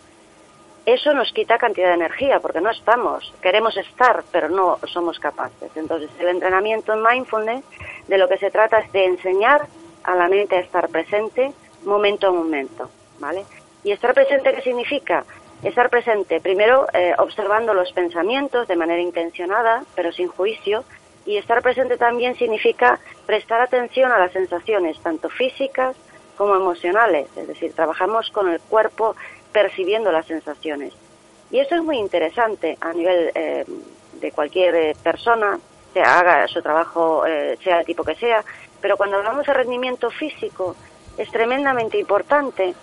Eso nos quita cantidad de energía porque no estamos, queremos estar, pero no somos capaces. Entonces, el entrenamiento en mindfulness de lo que se trata es de enseñar a la mente a estar presente momento a momento, ¿vale? Y estar presente, ¿qué significa? Estar presente, primero, eh, observando los pensamientos de manera intencionada, pero sin juicio, y estar presente también significa prestar atención a las sensaciones, tanto físicas como emocionales, es decir, trabajamos con el cuerpo percibiendo las sensaciones. Y eso es muy interesante a nivel eh, de cualquier eh, persona, se haga su trabajo, sea el tipo que sea, pero cuando hablamos de rendimiento físico es tremendamente importante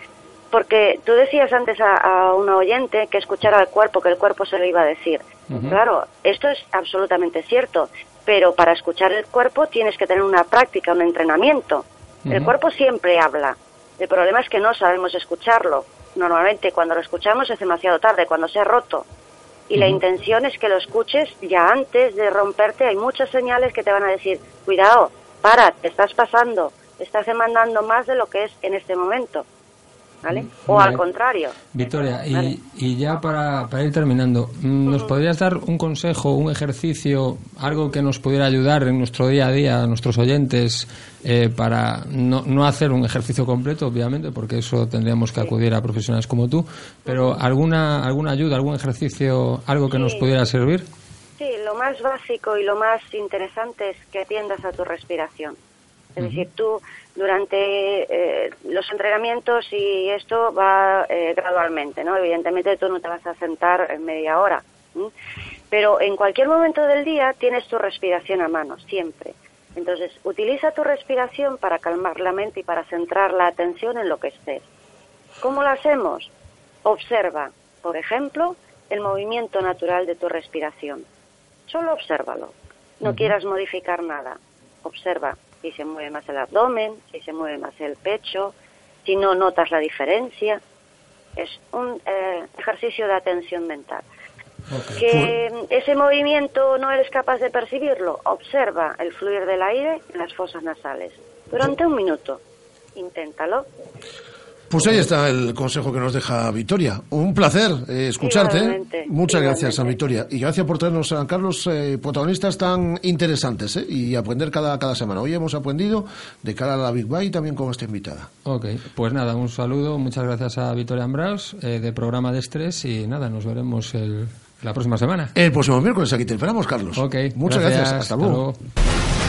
porque tú decías antes a, una oyente que escuchara al cuerpo, que el cuerpo se lo iba a decir. Claro, esto es absolutamente cierto, pero para escuchar el cuerpo tienes que tener una práctica, un entrenamiento. El cuerpo siempre habla. El problema es que no sabemos escucharlo. Normalmente cuando lo escuchamos es demasiado tarde, cuando se ha roto. Y la intención es que lo escuches ya antes de romperte. Hay muchas señales que te van a decir, cuidado, para, te estás pasando, estás demandando más de lo que es en este momento. ¿Vale? O al contrario. Victoria, y, ya para, ir terminando, mm, ¿nos podrías dar un consejo, un ejercicio, algo que nos pudiera ayudar en nuestro día a día, a nuestros oyentes, eh, para no, no hacer un ejercicio completo, obviamente, porque eso tendríamos que acudir a profesionales como tú, pero alguna, alguna ayuda, algún ejercicio, algo que nos pudiera servir? Sí, lo más básico y lo más interesante es que atiendas a tu respiración. Es decir, tú durante eh, los entrenamientos y esto va eh, gradualmente, ¿no? Evidentemente tú no te vas a sentar en media hora, pero en cualquier momento del día tienes tu respiración a mano, siempre. Entonces, utiliza tu respiración para calmar la mente y para centrar la atención en lo que estés. ¿Cómo lo hacemos? Observa, por ejemplo, el movimiento natural de tu respiración. Solo obsérvalo. No quieras modificar nada. Observa si se mueve más el abdomen, si se mueve más el pecho, si no notas la diferencia. Es un eh, ejercicio de atención mental. Que ese movimiento no eres capaz de percibirlo, observa el fluir del aire en las fosas nasales durante un minuto. Inténtalo. Pues ahí está el consejo que nos deja Victoria. Un placer eh, escucharte. Muchas gracias a Victoria. Y gracias por traernos a Carlos eh, protagonistas tan interesantes eh, y aprender cada, cada semana. Hoy hemos aprendido de cara a la Big Bang también con esta invitada. Ok, pues nada, un saludo. Muchas gracias a Victoria Ambraus de Programa de Estrés y nada, nos veremos el, la próxima semana. El próximo miércoles aquí te esperamos, Carlos. Ok, muchas gracias. Hasta, luego.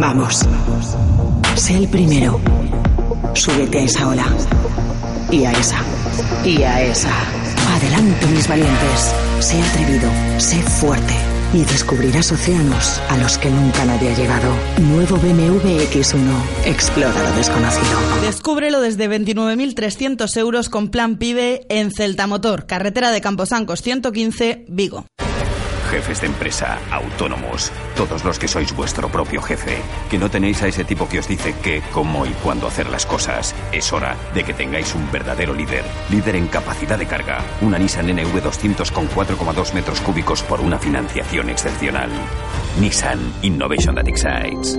Vamos. Sé el primero. Súbete a esa ola. Y a esa. Y a esa. Adelante, mis valientes. Sé atrevido. Sé fuerte. Y descubrirás océanos a los que nunca nadie ha llegado. Nuevo BMW X1. Explora lo desconocido. Descúbrelo desde 29.300 euros con plan PIBE en Celta Motor, carretera de Camposancos 115, Vigo jefes de empresa, autónomos, todos los que sois vuestro propio jefe, que no tenéis a ese tipo que os dice qué, cómo y cuándo hacer las cosas. Es hora de que tengáis un verdadero líder, líder en capacidad de carga, una Nissan NV200 con 4,2 metros cúbicos por una financiación excepcional. Nissan Innovation That Excites.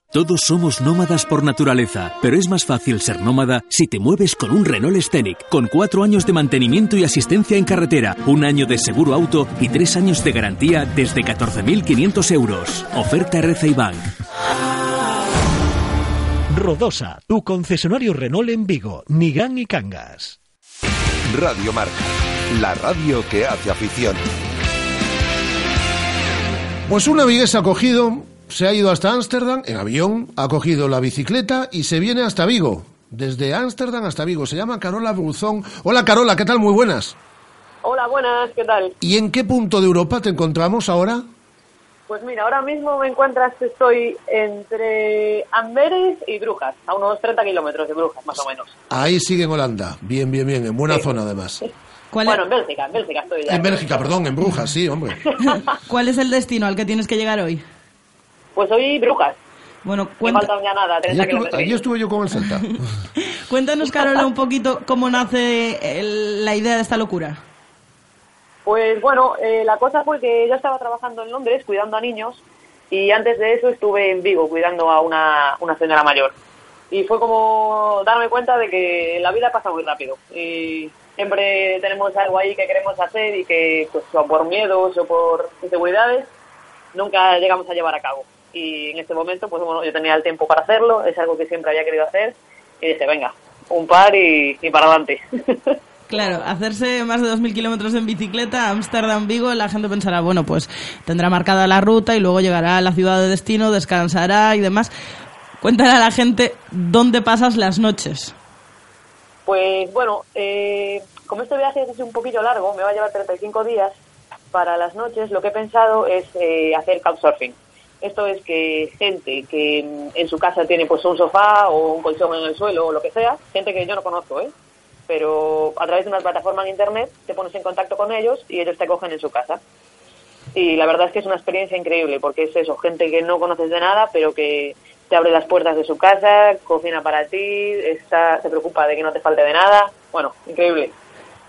Todos somos nómadas por naturaleza, pero es más fácil ser nómada si te mueves con un Renault Scenic, con cuatro años de mantenimiento y asistencia en carretera, un año de seguro auto y tres años de garantía desde 14.500 euros. Oferta RCI Bank. Rodosa, tu concesionario Renault en Vigo, Nigán y Cangas. Radio Marca, la radio que hace afición. Pues una viguesa ha cogido, se ha ido hasta Ámsterdam en avión, ha cogido la bicicleta y se viene hasta Vigo. Desde Ámsterdam hasta Vigo. Se llama Carola Bruzón. Hola Carola, ¿qué tal? Muy buenas. Hola, buenas, ¿qué tal? ¿Y en qué punto de Europa te encontramos ahora? Pues mira, ahora mismo me encuentras, estoy entre Amberes y Brujas, a unos 30 kilómetros de Brujas, más o menos. Ahí sigue en Holanda. Bien, bien, bien. En buena zona además. (laughs) Bueno, en Bélgica, en Bélgica estoy ya. En Bélgica, perdón, en Brujas, sí, hombre. (laughs) (laughs) ¿Cuál es el destino al que tienes que llegar hoy? Pues hoy Brujas. Bueno, No cuenta- falta ya nada, 30 Allí estuve, kilómetros. allí estuve yo con el Celta. (laughs) cuéntanos, Carola, un poquito cómo nace el- la idea de esta locura. Pues bueno, eh, la cosa fue que yo estaba trabajando en Londres cuidando a niños y antes de eso estuve en Vigo cuidando a una, una señora mayor. Y fue como darme cuenta de que la vida pasa muy rápido y siempre tenemos algo ahí que queremos hacer y que pues o por miedos o por inseguridades nunca llegamos a llevar a cabo. Y en este momento, pues bueno, yo tenía el tiempo para hacerlo, es algo que siempre había querido hacer y dije, venga, un par y, y para adelante. (laughs) Claro, hacerse más de 2.000 kilómetros en bicicleta, Ámsterdam-Vigo, la gente pensará, bueno, pues tendrá marcada la ruta y luego llegará a la ciudad de destino, descansará y demás. Cuéntale a la gente dónde pasas las noches. Pues bueno, eh, como este viaje es un poquillo largo, me va a llevar 35 días, para las noches lo que he pensado es eh, hacer couchsurfing. Esto es que gente que mm, en su casa tiene pues un sofá o un colchón en el suelo o lo que sea, gente que yo no conozco, ¿eh? pero a través de una plataforma en internet te pones en contacto con ellos y ellos te cogen en su casa. Y la verdad es que es una experiencia increíble porque es eso, gente que no conoces de nada, pero que te abre las puertas de su casa, cocina para ti, está, se preocupa de que no te falte de nada. Bueno, increíble.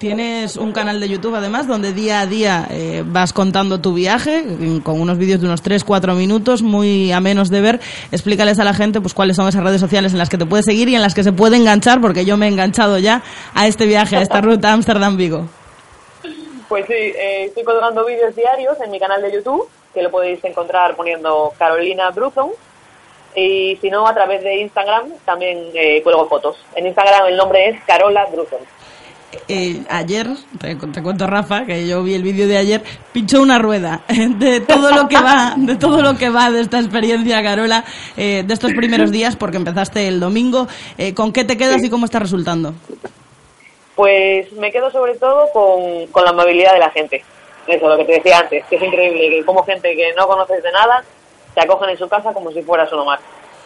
Tienes un canal de YouTube además donde día a día eh, vas contando tu viaje mm, con unos vídeos de unos 3-4 minutos muy amenos de ver. Explícales a la gente pues cuáles son esas redes sociales en las que te puedes seguir y en las que se puede enganchar porque yo me he enganchado ya a este viaje, a esta (laughs) ruta Ámsterdam-Vigo. Pues sí, eh, estoy colgando vídeos diarios en mi canal de YouTube, que lo podéis encontrar poniendo Carolina Bruzon. Y si no, a través de Instagram también eh, cuelgo fotos. En Instagram el nombre es Carola Bruzon. Eh, ayer, te, te cuento Rafa, que yo vi el vídeo de ayer, pinchó una rueda (laughs) de todo lo que va, de todo lo que va de esta experiencia, Carola, eh, de estos primeros días, porque empezaste el domingo. Eh, ¿Con qué te quedas y cómo está resultando? Pues me quedo sobre todo con, con la amabilidad de la gente. Eso, lo que te decía antes, que es increíble, que como gente que no conoces de nada, te acogen en su casa como si fueras uno más.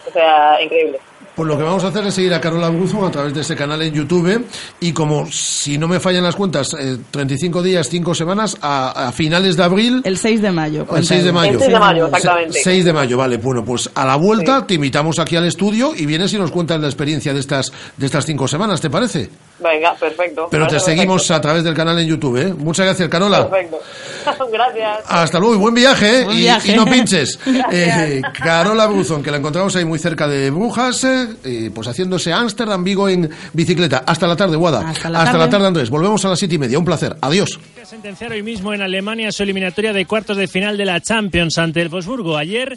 O sea, increíble. Pues lo que vamos a hacer es seguir a Carola Bruzón a través de ese canal en YouTube y como si no me fallan las cuentas, eh, 35 días, 5 semanas, a, a finales de abril... El 6 de mayo. El 6 de mayo. El 6 de mayo, exactamente. 6 de mayo, vale. Bueno, pues a la vuelta te invitamos aquí al estudio y vienes y nos cuentas la experiencia de estas de estas cinco semanas, ¿te parece? Venga, perfecto. Pero te seguimos a través del canal en YouTube, ¿eh? Muchas gracias, Carola. Perfecto. (laughs) Gracias. Hasta luego y buen viaje, ¿eh? Buen y, viaje. y no pinches. (laughs) Eh, Carola Bruzón, que la encontramos ahí muy cerca de Brujas, eh, eh, pues haciéndose Ámsterdam Vigo en bicicleta. Hasta la tarde, Guada. Hasta la tarde. la tarde, Andrés. Volvemos a las siete y media. Un placer. Adiós. sentenciar hoy mismo en Alemania su eliminatoria de cuartos de final de la Champions ante el Wolfsburgo. Ayer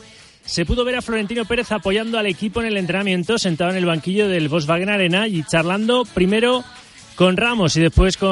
se pudo ver a Florentino Pérez apoyando al equipo en el entrenamiento, sentado en el banquillo del Volkswagen Arena y charlando primero con Ramos y después con